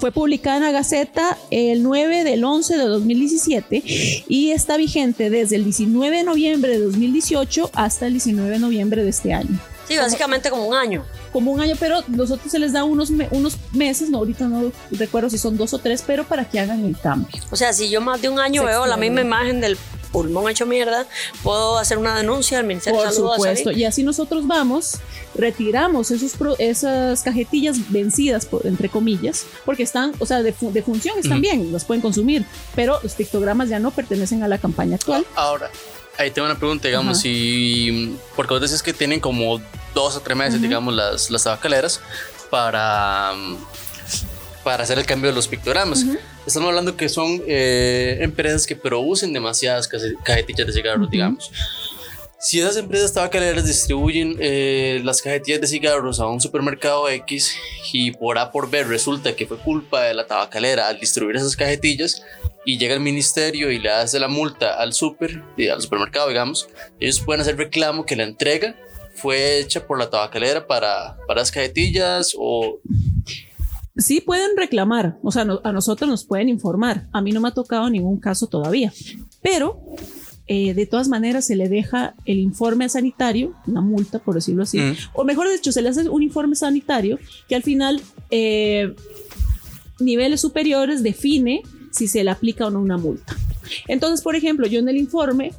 Fue publicada en la Gaceta el 9 del 11 de 2017 y está vigente desde el 19 de noviembre de 2018 hasta el 19 de noviembre de este año. Sí, básicamente como un año. Como un año, pero nosotros se les da unos, me- unos meses, no, ahorita no recuerdo si son dos o tres, pero para que hagan el cambio. O sea, si yo más de un año Se veo la misma imagen del pulmón hecho mierda, puedo hacer una denuncia al Ministerio Por de Salud. a supuesto. Y así nosotros vamos, retiramos esos pro- esas cajetillas vencidas, por- entre comillas, porque están, o sea, de, de función están bien, las pueden consumir, pero los pictogramas ya no pertenecen a la campaña actual. Ahora, ahí tengo una pregunta, digamos, Ajá. si. Porque vos decís que tienen como dos o tres meses, digamos, las, las tabacaleras para. Para hacer el cambio de los pictogramas. Estamos hablando que son eh, empresas que producen demasiadas cajetillas de cigarros, digamos. Si esas empresas tabacaleras distribuyen eh, las cajetillas de cigarros a un supermercado X y por A por B resulta que fue culpa de la tabacalera al distribuir esas cajetillas y llega el ministerio y le hace la multa al super, al supermercado, digamos, ellos pueden hacer reclamo que la entrega fue hecha por la tabacalera para, para las cajetillas o... Sí pueden reclamar, o sea, a nosotros nos pueden informar. A mí no me ha tocado ningún caso todavía, pero eh, de todas maneras se le deja el informe sanitario, una multa, por decirlo así, Mm. o mejor dicho, se le hace un informe sanitario que al final eh, niveles superiores define si se le aplica o no una multa. Entonces, por ejemplo, yo en el informe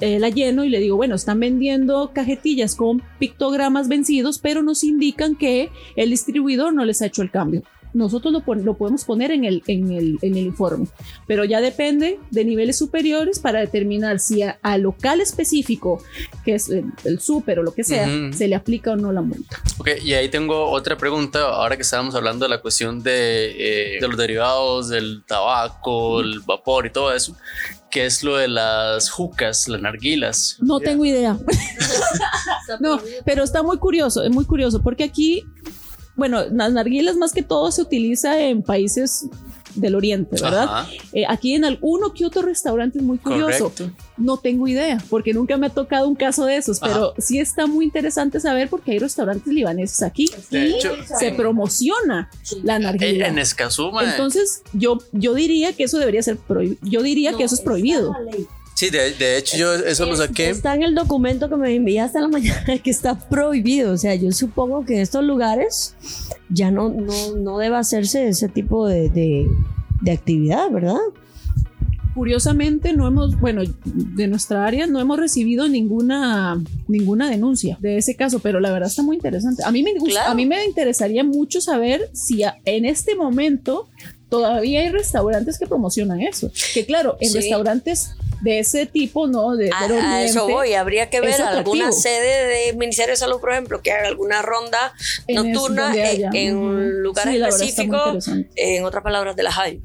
eh, la lleno y le digo, bueno, están vendiendo cajetillas con pictogramas vencidos, pero nos indican que el distribuidor no les ha hecho el cambio. Nosotros lo, lo podemos poner en el, en, el, en el informe, pero ya depende de niveles superiores para determinar si a- al local específico, que es el, el súper o lo que sea, Ujú. se le aplica o no la multa. Ok, y ahí tengo otra pregunta, ahora que estábamos hablando de la cuestión de, eh, de los derivados, del tabaco, el vapor y todo eso, que es lo de las jucas, las narguilas. No tengo idea. No, pero está muy curioso, es muy curioso, porque aquí, bueno, las narguilas más que todo se utiliza en países del oriente, ¿verdad? Eh, aquí en alguno que otro restaurante es muy curioso. correcto. No tengo idea, porque nunca me ha tocado un caso de esos, Ajá. pero sí está muy interesante saber porque hay restaurantes libaneses aquí De y hecho, se promociona la narguila. en Escazú, Entonces, yo, yo diría que eso debería ser prohibido. Yo diría que eso es prohibido. Sí, de, de hecho yo eso lo saqué. Está en el documento que me enviaste en la mañana que está prohibido. O sea, yo supongo que en estos lugares ya no, no, no debe hacerse ese tipo de, de, de actividad, ¿verdad? Curiosamente, no hemos, bueno, de nuestra área no hemos recibido ninguna, ninguna denuncia de ese caso, pero la verdad está muy interesante. A mí me, Claro. a mí me interesaría mucho saber si a- en este momento todavía hay restaurantes que promocionan eso. Que claro, en Sí. restaurantes de ese tipo, ¿no? De, A, del a eso voy, habría que ver alguna sede de Ministerio de Salud, por ejemplo, que haga alguna ronda en nocturna en, en un lugar Sí, específico, en otras palabras, de la hay.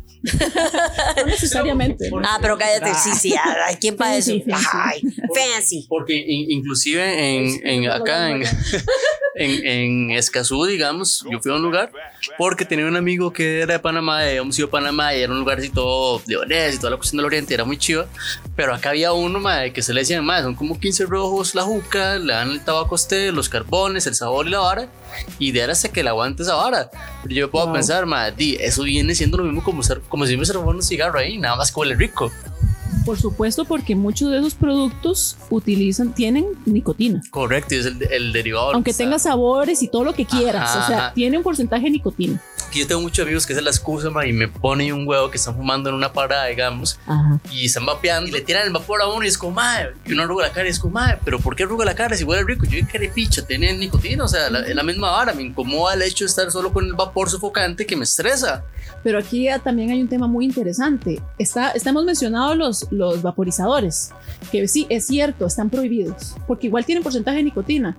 No necesariamente. Ah, pero cállate, sí, sí, ay, ¿quién para eso? Ay, fancy. Porque in- inclusive en, en acá en, en, en Escazú, digamos, yo fui a un lugar porque tenía un amigo que era de Panamá, habíamos ido a Panamá y era un lugar así todo leonés y toda la cuestión del oriente, era muy chiva, pero acá había uno mae, que se le decían, más son como 15 rojos la juca, le dan el tabaco a usted, los carbones, el sabor y la vara, y de ahora hasta que le aguante esa vara. Pero yo puedo Wow. pensar, di, eso viene siendo lo mismo como, ser, como si me robara un cigarro ahí, nada más que huele rico. Por supuesto, porque muchos de esos productos utilizan, tienen nicotina. Correcto, y es el, el derivado. Aunque tenga sabores y todo lo que quieras, Ajá, o sea, ajá. tiene un porcentaje de nicotina. yo tengo muchos amigos que es la excusa, ma, y me ponen un huevo que están fumando en una parada, digamos, Ajá. y están vapeando y le tiran el vapor a uno y es como, madre, y uno arruga la cara y es como, madre, pero ¿por qué arruga la cara si huele rico? Yo dije, "Qué picha, tiene nicotina, o sea, la, es la misma vara, me incomoda el hecho de estar solo con el vapor sofocante que me estresa. Pero aquí ya también hay un tema muy interesante. Está, estamos mencionado los, los vaporizadores, que sí, es cierto, están prohibidos, porque igual tienen porcentaje de nicotina.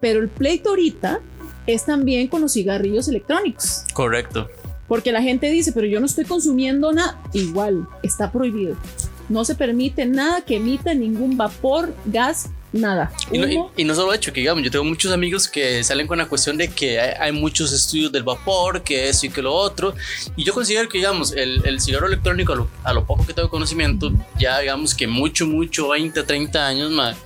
Pero el pleito ahorita es también con los cigarrillos electrónicos. Correcto. Porque la gente dice, pero yo no estoy consumiendo nada. Igual, está prohibido. No se permite nada que emita ningún vapor, gas, nada. Y no, y- y no solo hecho, que digamos, yo tengo muchos amigos que salen con la cuestión de que hay, hay muchos estudios del vapor, que esto y que lo otro. Y yo considero que, digamos, el, el cigarro electrónico, a lo, a lo poco que tengo conocimiento, ya digamos que mucho, mucho, 20, 30 años más.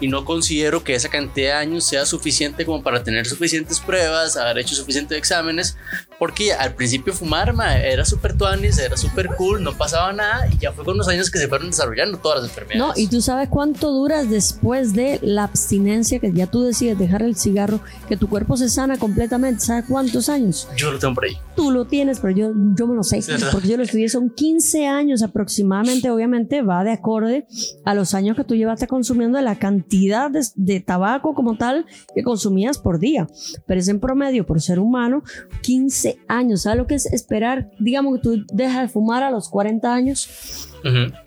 Y no considero que esa cantidad de años sea suficiente como para tener suficientes pruebas, haber hecho suficientes exámenes. Porque al principio fumar ma, era súper tuanis, era súper cool, no pasaba nada. Y ya fue con los años que se fueron desarrollando todas las enfermedades. No, y tú sabes cuánto duras después de la abstinencia, que ya tú decides dejar el cigarro, que tu cuerpo se sana completamente. ¿Sabes cuántos años? Yo lo tengo por ahí. Tú lo tienes, pero yo, yo me lo sé, porque yo lo estudié, son 15 años aproximadamente, obviamente va de acorde a los años que tú llevaste consumiendo de la cantidad de, de tabaco como tal que consumías por día, pero es en promedio por ser humano 15 años, ¿sabes lo que es esperar? Digamos que tú dejas de fumar a los 40 años,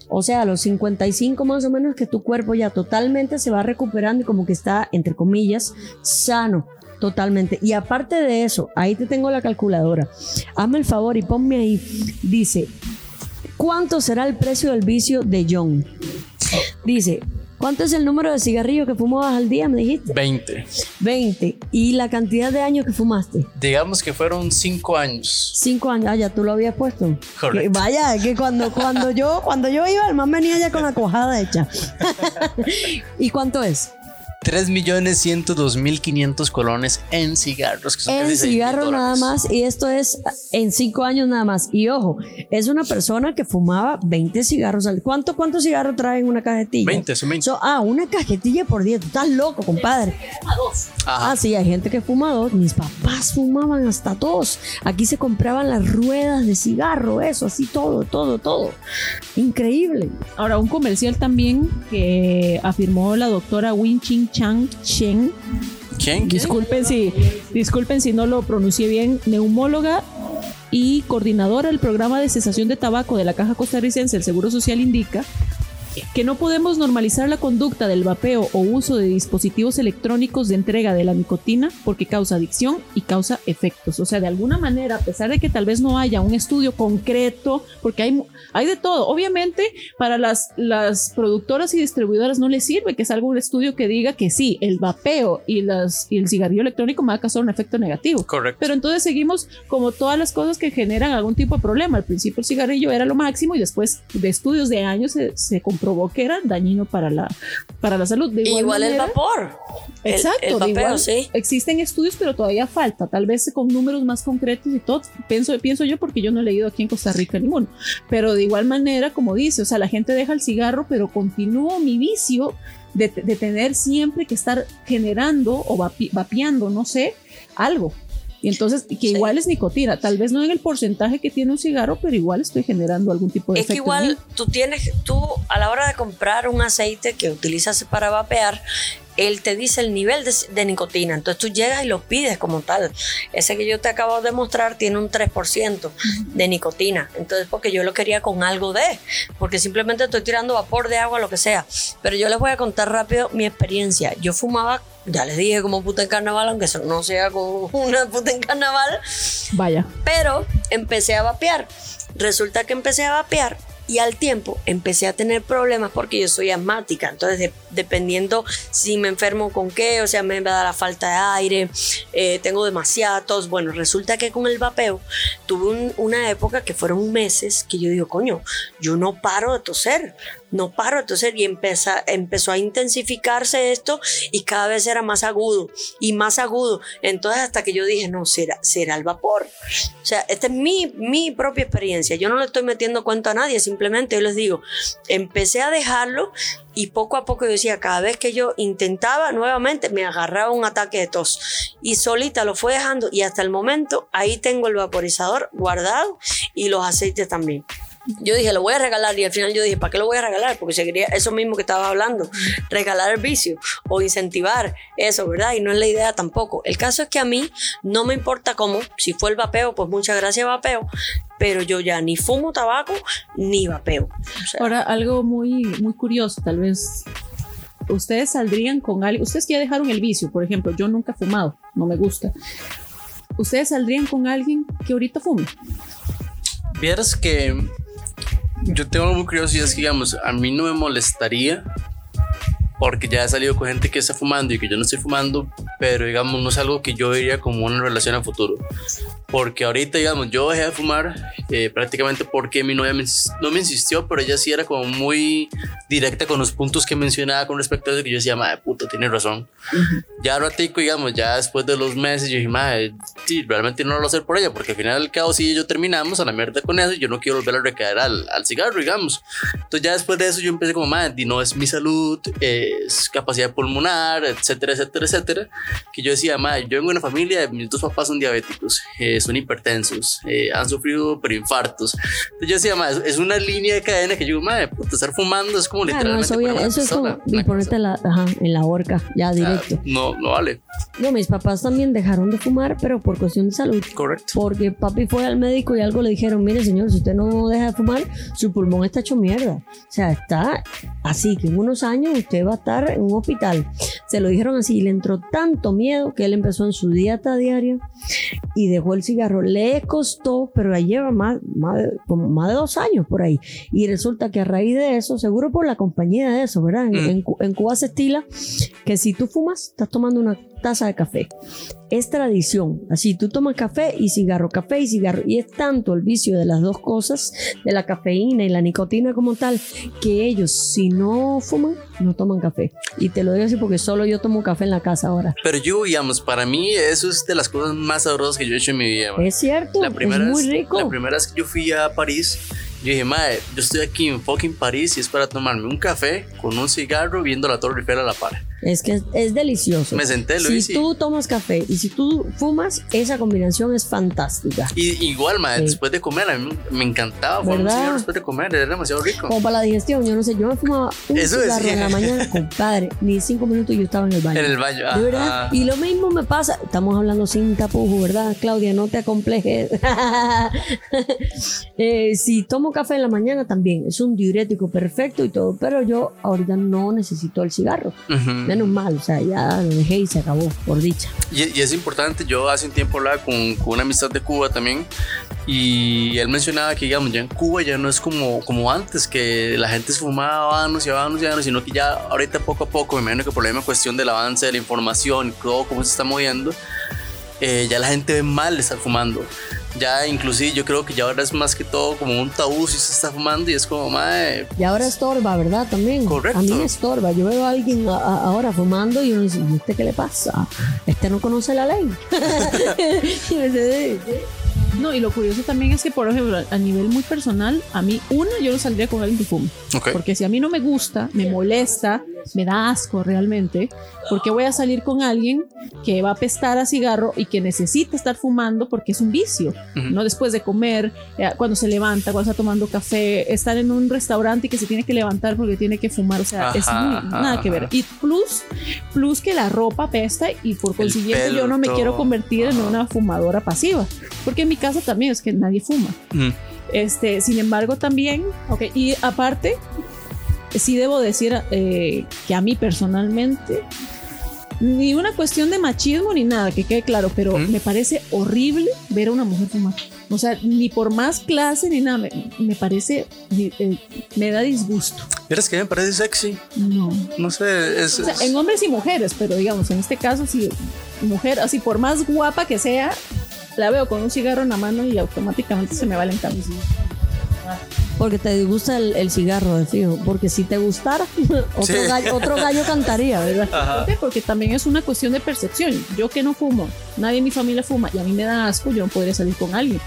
o sea, a los 55 más o menos que tu cuerpo ya totalmente se va recuperando y como que está, entre comillas, sano. Totalmente. Y aparte de eso, ahí te tengo la calculadora. Hazme el favor y ponme ahí. Dice, ¿cuánto será el precio del vicio de John? Dice, ¿cuánto es el número de cigarrillos que fumabas al día? Me dijiste. 20. 20. ¿Y la cantidad de años que fumaste? Digamos que fueron 5 años. Cinco años. Ah, ya tú lo habías puesto. Correcto. Que vaya, es que cuando, cuando, yo, cuando yo iba, el man venía ya con la cojada hecha. ¿Y cuánto es? 3.102.500 colones en cigarros. Que son En cigarros nada más. Y esto es en cinco años nada más. Y ojo, es una persona que fumaba 20 cigarros al ¿Cuánto, ¿Cuántos cigarros trae en una cajetilla? 20, son 20. So, ah, una cajetilla por día. Tú estás loco, compadre. Ajá. Ah, sí, hay gente que fuma dos. Mis papás fumaban hasta dos. Aquí se compraban las ruedas de cigarro, eso, así todo, todo, todo. Increíble. Ahora, un comercial también que afirmó la doctora Win Ching Chang Chen. ¿Quién? Disculpen si, disculpen si no lo pronuncié bien. Neumóloga y coordinadora del programa de cesación de tabaco de la Caja Costarricense del Seguro Social, indica que no podemos normalizar la conducta del vapeo o uso de dispositivos electrónicos de entrega de la nicotina porque causa adicción y causa efectos. O sea, de alguna manera, a pesar de que tal vez no haya un estudio concreto, porque hay, hay de todo, obviamente para las, las productoras y distribuidoras no les sirve que salga un estudio que diga que sí, el vapeo y, las, y el cigarrillo electrónico me va a causar un efecto negativo. Correcto. Pero entonces seguimos como todas las cosas que generan algún tipo de problema. Al principio el cigarrillo era lo máximo y después de estudios de años se, se comprobó que era dañino para la, para la salud. De igual, Igual el vapor. El- Exacto, el, vapeo, igual, sí. existen estudios, pero todavía falta, tal vez con números más concretos y todo. Pienso, pienso yo porque yo no he leído aquí en Costa Rica ninguno. Pero de igual manera, como dice, o sea, la gente deja el cigarro, pero continúo mi vicio de, de tener siempre que estar generando o vapi- vapeando, no sé, algo. Y entonces, que igual es nicotina, tal vez no en el porcentaje que tiene un cigarro, pero igual estoy generando algún tipo de Es que efecto igual tú tienes, tú a la hora de comprar un aceite que utilizas para vapear, él te dice el nivel de, de nicotina. Entonces tú llegas y lo pides como tal. Ese que yo te acabo de mostrar tiene un 3% de nicotina. Entonces, porque yo lo quería con algo de, porque simplemente estoy tirando vapor de agua, lo que sea. Pero yo les voy a contar rápido mi experiencia. Yo fumaba, ya les dije, como puta en carnaval, aunque eso no sea como una puta en carnaval. Vaya. Pero empecé a vapear. Resulta que empecé a vapear y al tiempo empecé a tener problemas porque yo soy asmática. Entonces, de- dependiendo si me enfermo con qué, o sea, me da la falta de aire, eh, tengo demasiada tos. Bueno, resulta que con el vapeo tuve un- una época que fueron meses que yo digo, coño, yo no paro de toser. No paro toser y empezó a intensificarse esto y cada vez era más agudo y más agudo. Entonces hasta que yo dije, no, será, será el vapor. O sea, esta es mi, mi propia experiencia. Yo no le estoy metiendo cuento a nadie, simplemente yo les digo, empecé a dejarlo y poco a poco yo decía, cada vez que yo intentaba nuevamente, me agarraba un ataque de tos. Y solita lo fue dejando y hasta el momento ahí tengo el vaporizador guardado y los aceites también. Yo dije, lo voy a regalar y al final yo dije, ¿para qué lo voy a regalar? Porque seguiría eso mismo que estaba hablando, regalar el vicio o incentivar eso, ¿verdad? Y no es la idea tampoco. El caso es que a mí no me importa cómo, si fue el vapeo, pues muchas gracias vapeo, pero yo ya ni fumo tabaco ni vapeo. O sea, Ahora, algo muy, muy curioso, tal vez ustedes saldrían con alguien, ustedes que ya dejaron el vicio, por ejemplo, yo nunca he fumado, no me gusta. Ustedes saldrían con alguien que ahorita fume. Vieras que yo tengo algo muy curioso es que, digamos, a mí no me molestaría porque ya he salido con gente que está fumando y que yo no estoy fumando, pero digamos, no es algo que yo vería como una relación a futuro. Porque ahorita, digamos, yo dejé de fumar eh, prácticamente porque mi novia me no me insistió, pero ella sí era como muy directa con los puntos que mencionaba con respecto a eso que yo decía, madre puta, tiene razón. Ya ratico, digamos, ya después de los meses, yo dije, madre, sí, realmente no lo voy a hacer por ella, porque al final del cabo, si yo terminamos a la mierda con eso, yo no quiero volver a recaer al, al cigarro, digamos. Entonces ya después de eso yo empecé como, madre, no es mi salud, es capacidad pulmonar, etcétera, etcétera, etcétera. Que yo decía, madre, yo vengo de una familia, mis dos papás son diabéticos, eh, son hipertensos, eh, han sufrido preinfartos. Entonces yo decía, madre, es una línea de cadena que yo digo, madre, puta, estar fumando es como Ah, no, literalmente eso, eso es como y ponerte la, ajá, en la horca, ya directo. no, no vale. No, mis papás también dejaron de fumar, pero por cuestión de salud. Correcto. Porque papi fue al médico y algo le dijeron, mire señor, si usted no deja de fumar, su pulmón está hecho mierda. O sea, está así que en unos años usted va a estar en un hospital. Se lo dijeron así y le entró tanto miedo que él empezó en su dieta diaria y dejó el cigarro. Le costó, pero ya lleva más, más, de, como más de dos años por ahí. Y resulta que a raíz de eso, seguro por la compañía de eso, ¿verdad? En, Mm. en Cuba se estila que si tú fumas, estás tomando una taza de café. Es tradición. Así tú tomas café y cigarro, café y cigarro. Y es tanto el vicio de las dos cosas, de la cafeína y la nicotina como tal, que ellos, si no fuman, no toman café. Y te lo digo así porque solo yo tomo café en la casa ahora. Pero yo, digamos, para mí eso es de las cosas más sabrosas que yo he hecho en mi vida. man. Es cierto, La primera, es muy vez, rico. la primera vez que yo fui a París, yo dije, madre, yo estoy aquí en fucking París y es para tomarme un café con un cigarro viendo la Torre Eiffel a la par. Es que es, es delicioso. Me senté, lo Si tú tomas café y si tú fumas, esa combinación es fantástica. Y igual, ma, Sí. después de comer, a mí me encantaba fumar un después de comer, era demasiado rico. Como para la digestión, yo no sé, yo me fumaba un Eso cigarro decía. en la mañana, compadre, ni cinco minutos yo estaba en el baño. En el baño, De verdad. ajá. Y lo mismo me pasa, estamos hablando sin tapujo, ¿verdad, Claudia? No te acomplejes. Eh, si tomo café en la mañana también, es un diurético perfecto y todo, pero yo ahorita no necesito el cigarro. Menos mal, o sea, ya lo dejé y se acabó, por dicha. Y, y es importante, yo hace un tiempo hablaba con, con una amistad de Cuba también y él mencionaba que digamos ya en Cuba ya no es como, como antes, que la gente se fumaba habanos y habanos y habanos, sino que ya ahorita poco a poco, me imagino que por la misma cuestión del avance de la información todo cómo se está moviendo, eh, ya la gente ve mal estar fumando. Ya inclusive yo creo que ya ahora es más que todo como un tabú si se está fumando y es como, madre, Y ahora estorba, ¿verdad? También. Correcto. A mí me estorba. Yo veo a alguien a- a- ahora fumando y uno dice, ¿y este qué le pasa? Este no conoce la ley. Y me dice, No, y lo curioso también es que, por ejemplo, a nivel muy personal, a mí, una, yo no saldría con alguien que fume. Porque si a mí no me gusta, me molesta, me da asco realmente, porque voy a salir con alguien que va a apestar a cigarro y que necesita estar fumando porque es un vicio. ¿no? Después de comer, eh, cuando se levanta, cuando está tomando café, estar en un restaurante y que se tiene que levantar porque tiene que fumar, o sea, es Ajá, muy, ajá, nada que ver. Y plus, plus que la ropa apesta y por consiguiente pelo, yo no me todo. quiero convertir en una fumadora pasiva, porque en mi casa también es que nadie fuma. Este, sin embargo, también, ok, y aparte, sí debo decir eh, que a mí personalmente, ni una cuestión de machismo ni nada, que quede claro, pero ¿Mm? me parece horrible ver a una mujer fumar. O sea, ni por más clase ni nada, me, me parece, eh, me da disgusto. Vieras que me parece sexy, No. no sé, es... O sea, es- en hombres y mujeres, pero digamos, en este caso, si mujer, así por más guapa que sea, la veo con un cigarro en la mano y automáticamente se me va el encanto. Porque te disgusta el, el cigarro, de fijo. Porque si te gustara, otro, Sí. gallo, otro gallo cantaría, ¿verdad? Porque también es una cuestión de percepción. Yo que no fumo, nadie en mi familia fuma y a mí me da asco, yo no podría salir con alguien.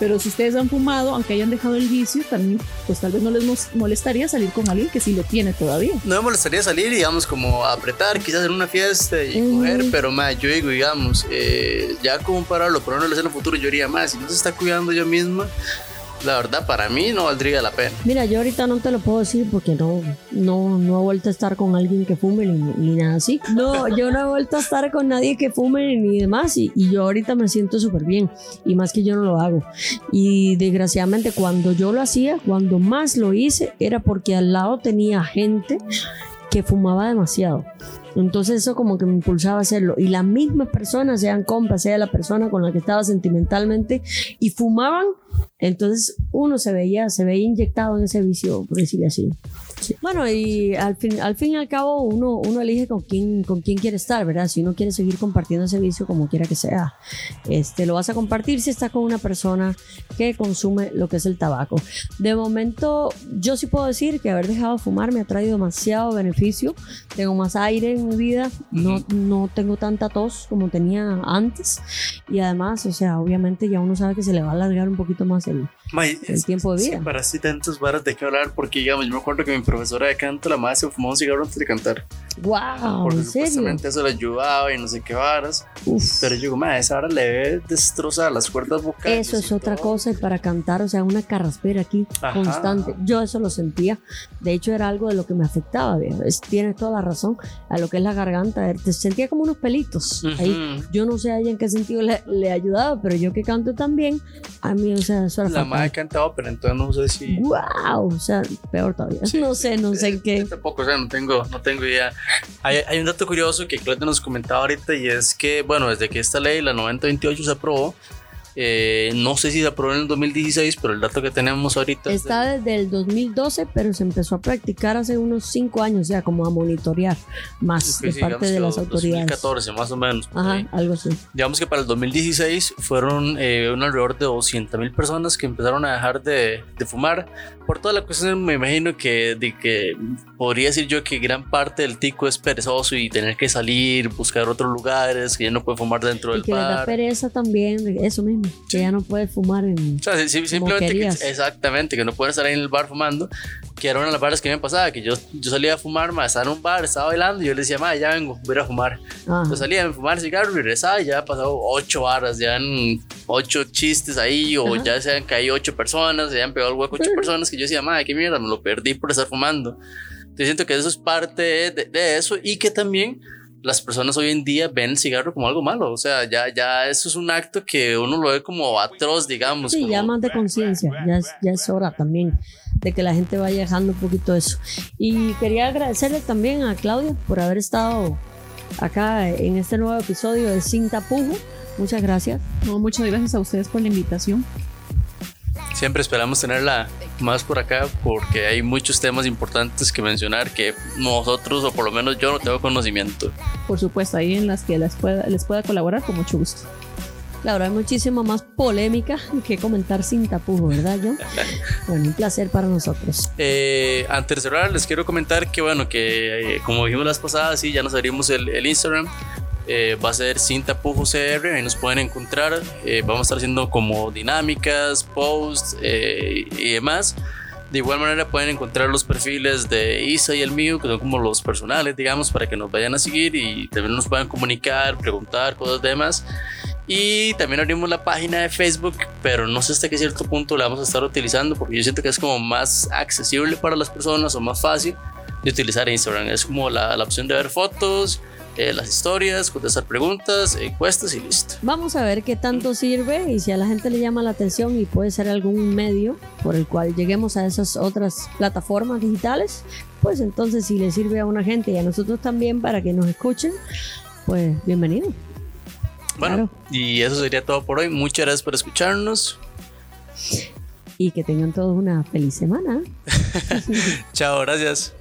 Pero si ustedes han fumado, aunque hayan dejado el vicio, también, pues tal vez no les molestaría salir con alguien que sí lo tiene todavía. No me molestaría salir, digamos, como a apretar, quizás en una fiesta y Ujú. coger, pero más, yo digo, digamos, eh, ya como para lo ponerlo en el futuro, yo diría más, si no se está cuidando yo misma, la verdad, para mí no valdría la pena. Mira, yo ahorita no te lo puedo decir porque no, no, no he vuelto a estar con alguien que fume ni, ni nada así. No, yo no he vuelto a estar con nadie que fume ni demás y, y yo ahorita me siento súper bien y más que yo no lo hago. Y desgraciadamente cuando yo lo hacía, cuando más lo hice, era porque al lado tenía gente que fumaba demasiado. Entonces eso como que me impulsaba a hacerlo. Y las mismas personas, sean compas, sea la persona con la que estaba sentimentalmente, y fumaban, entonces uno se veía, se veía inyectado en ese vicio, por decirlo así. Bueno, y al fin, al fin y al cabo uno, uno elige con quién, con quién quiere estar, ¿verdad? Si uno quiere seguir compartiendo ese vicio como quiera que sea, este, lo vas a compartir si estás con una persona que consume lo que es el tabaco. De momento, yo sí puedo decir que haber dejado de fumar me ha traído demasiado beneficio. Tengo más aire en mi vida, no, no tengo tanta tos como tenía antes. Y además, o sea, obviamente ya uno sabe que se le va a alargar un poquito más el, May, el tiempo de vida. para así tantos varas de qué hablar, porque digamos, yo me acuerdo que mi profesora de canto, la madre se fumó un cigarro antes de cantar, ¡Wow! porque ¿En serio? supuestamente eso le ayudaba y no sé qué varas, Uf. pero yo digo, madre, esa vara le debe destrozar las cuerdas vocales. Eso es otra todo". cosa y para cantar, o sea, una carraspera aquí Ajá. constante. Yo eso lo sentía. De hecho, era algo de lo que me afectaba. Es- tienes toda la razón. A lo que es la garganta, te sentía como unos pelitos ahí. Ujú. Yo no sé a ella en qué sentido le, le ayudaba, pero yo que canto también, a mí, o sea, eso era Fatal. cantaba, pero entonces no sé si... ¡Wow! O sea, peor todavía. Sí. No sé, no sé en qué. tampoco, o sea, no tengo, no tengo idea. Hay, hay un dato curioso que Claudia nos comentaba ahorita y es que, bueno, desde que esta ley, la 9028, se aprobó, eh, no sé si se aprobó en el 2016, pero el dato que tenemos ahorita es Está desde el 2012, pero se empezó a practicar hace unos 5 años, ya como a monitorear más de sí, parte de las autoridades. 2014, más o menos. Ajá, algo así. Digamos que para el 2016 fueron eh, un alrededor de 200 mil personas que empezaron a dejar de, de fumar. Por toda la cuestión, me imagino que, de que podría decir yo que gran parte del tico es perezoso y tener que salir, buscar otros lugares, que ya no puede fumar dentro Y del que le da bar. pereza también, eso mismo. que ya no puedes fumar en. O sea, sí- simplemente que, exactamente, que no pueden estar ahí en el bar fumando, que era una de las bares que me pasaba, que yo, yo salía a fumar, ma, estaba en un bar, estaba bailando, y yo le decía, ma, ya vengo, voy a fumar. Ajá. Yo salía a fumar cigarro regresaba y ya ha pasado ocho horas, ya en ocho chistes ahí, o Ajá. ya se han caído ocho personas, se han pegado el hueco ocho personas, que yo decía, madre, qué mierda, me lo perdí por estar fumando. Yo siento que eso es parte de, de- de eso y que también las personas hoy en día ven el cigarro como algo malo, o sea, ya, ya eso es un acto que uno lo ve como atroz, digamos. Sí, como- ya más de conciencia, ya es, ya es hora también de que la gente vaya dejando un poquito eso. Y quería agradecerle también a Claudia por haber estado acá en este nuevo episodio de Sin Tapujo. Muchas gracias. No, muchas gracias a ustedes por la invitación. Siempre esperamos tenerla más por acá porque hay muchos temas importantes que mencionar que nosotros, o por lo menos yo, no tengo conocimiento. Por supuesto, ahí en las que les pueda, les pueda colaborar con mucho gusto. Claro, hay muchísima más polémica que comentar sin tapujo, ¿verdad, John? Bueno, un placer para nosotros. Eh, antes de cerrar, les quiero comentar que, bueno, que eh, como dijimos las pasadas, sí, ya nos abrimos el, el Instagram. Eh, va a ser sin tapujo CR, ahí nos pueden encontrar. Eh, vamos a estar haciendo como dinámicas, posts eh, y demás. De igual manera pueden encontrar los perfiles de Isa y el mío, que son como los personales, digamos, para que nos vayan a seguir y también nos puedan comunicar, preguntar, cosas demás. Y también abrimos la página de Facebook, pero no sé hasta qué cierto punto la vamos a estar utilizando, porque yo siento que es como más accesible para las personas o más fácil de utilizar Instagram. Es como la, la opción de ver fotos, eh, las historias, contestar preguntas, encuestas y listo. Vamos a ver qué tanto sirve y si a la gente le llama la atención y puede ser algún medio por el cual lleguemos a esas otras plataformas digitales, pues entonces si le sirve a una gente y a nosotros también para que nos escuchen, pues bienvenido. Bueno, Claro. y eso sería todo por hoy. Muchas gracias por escucharnos. Y que tengan todos una feliz semana. Chao, gracias.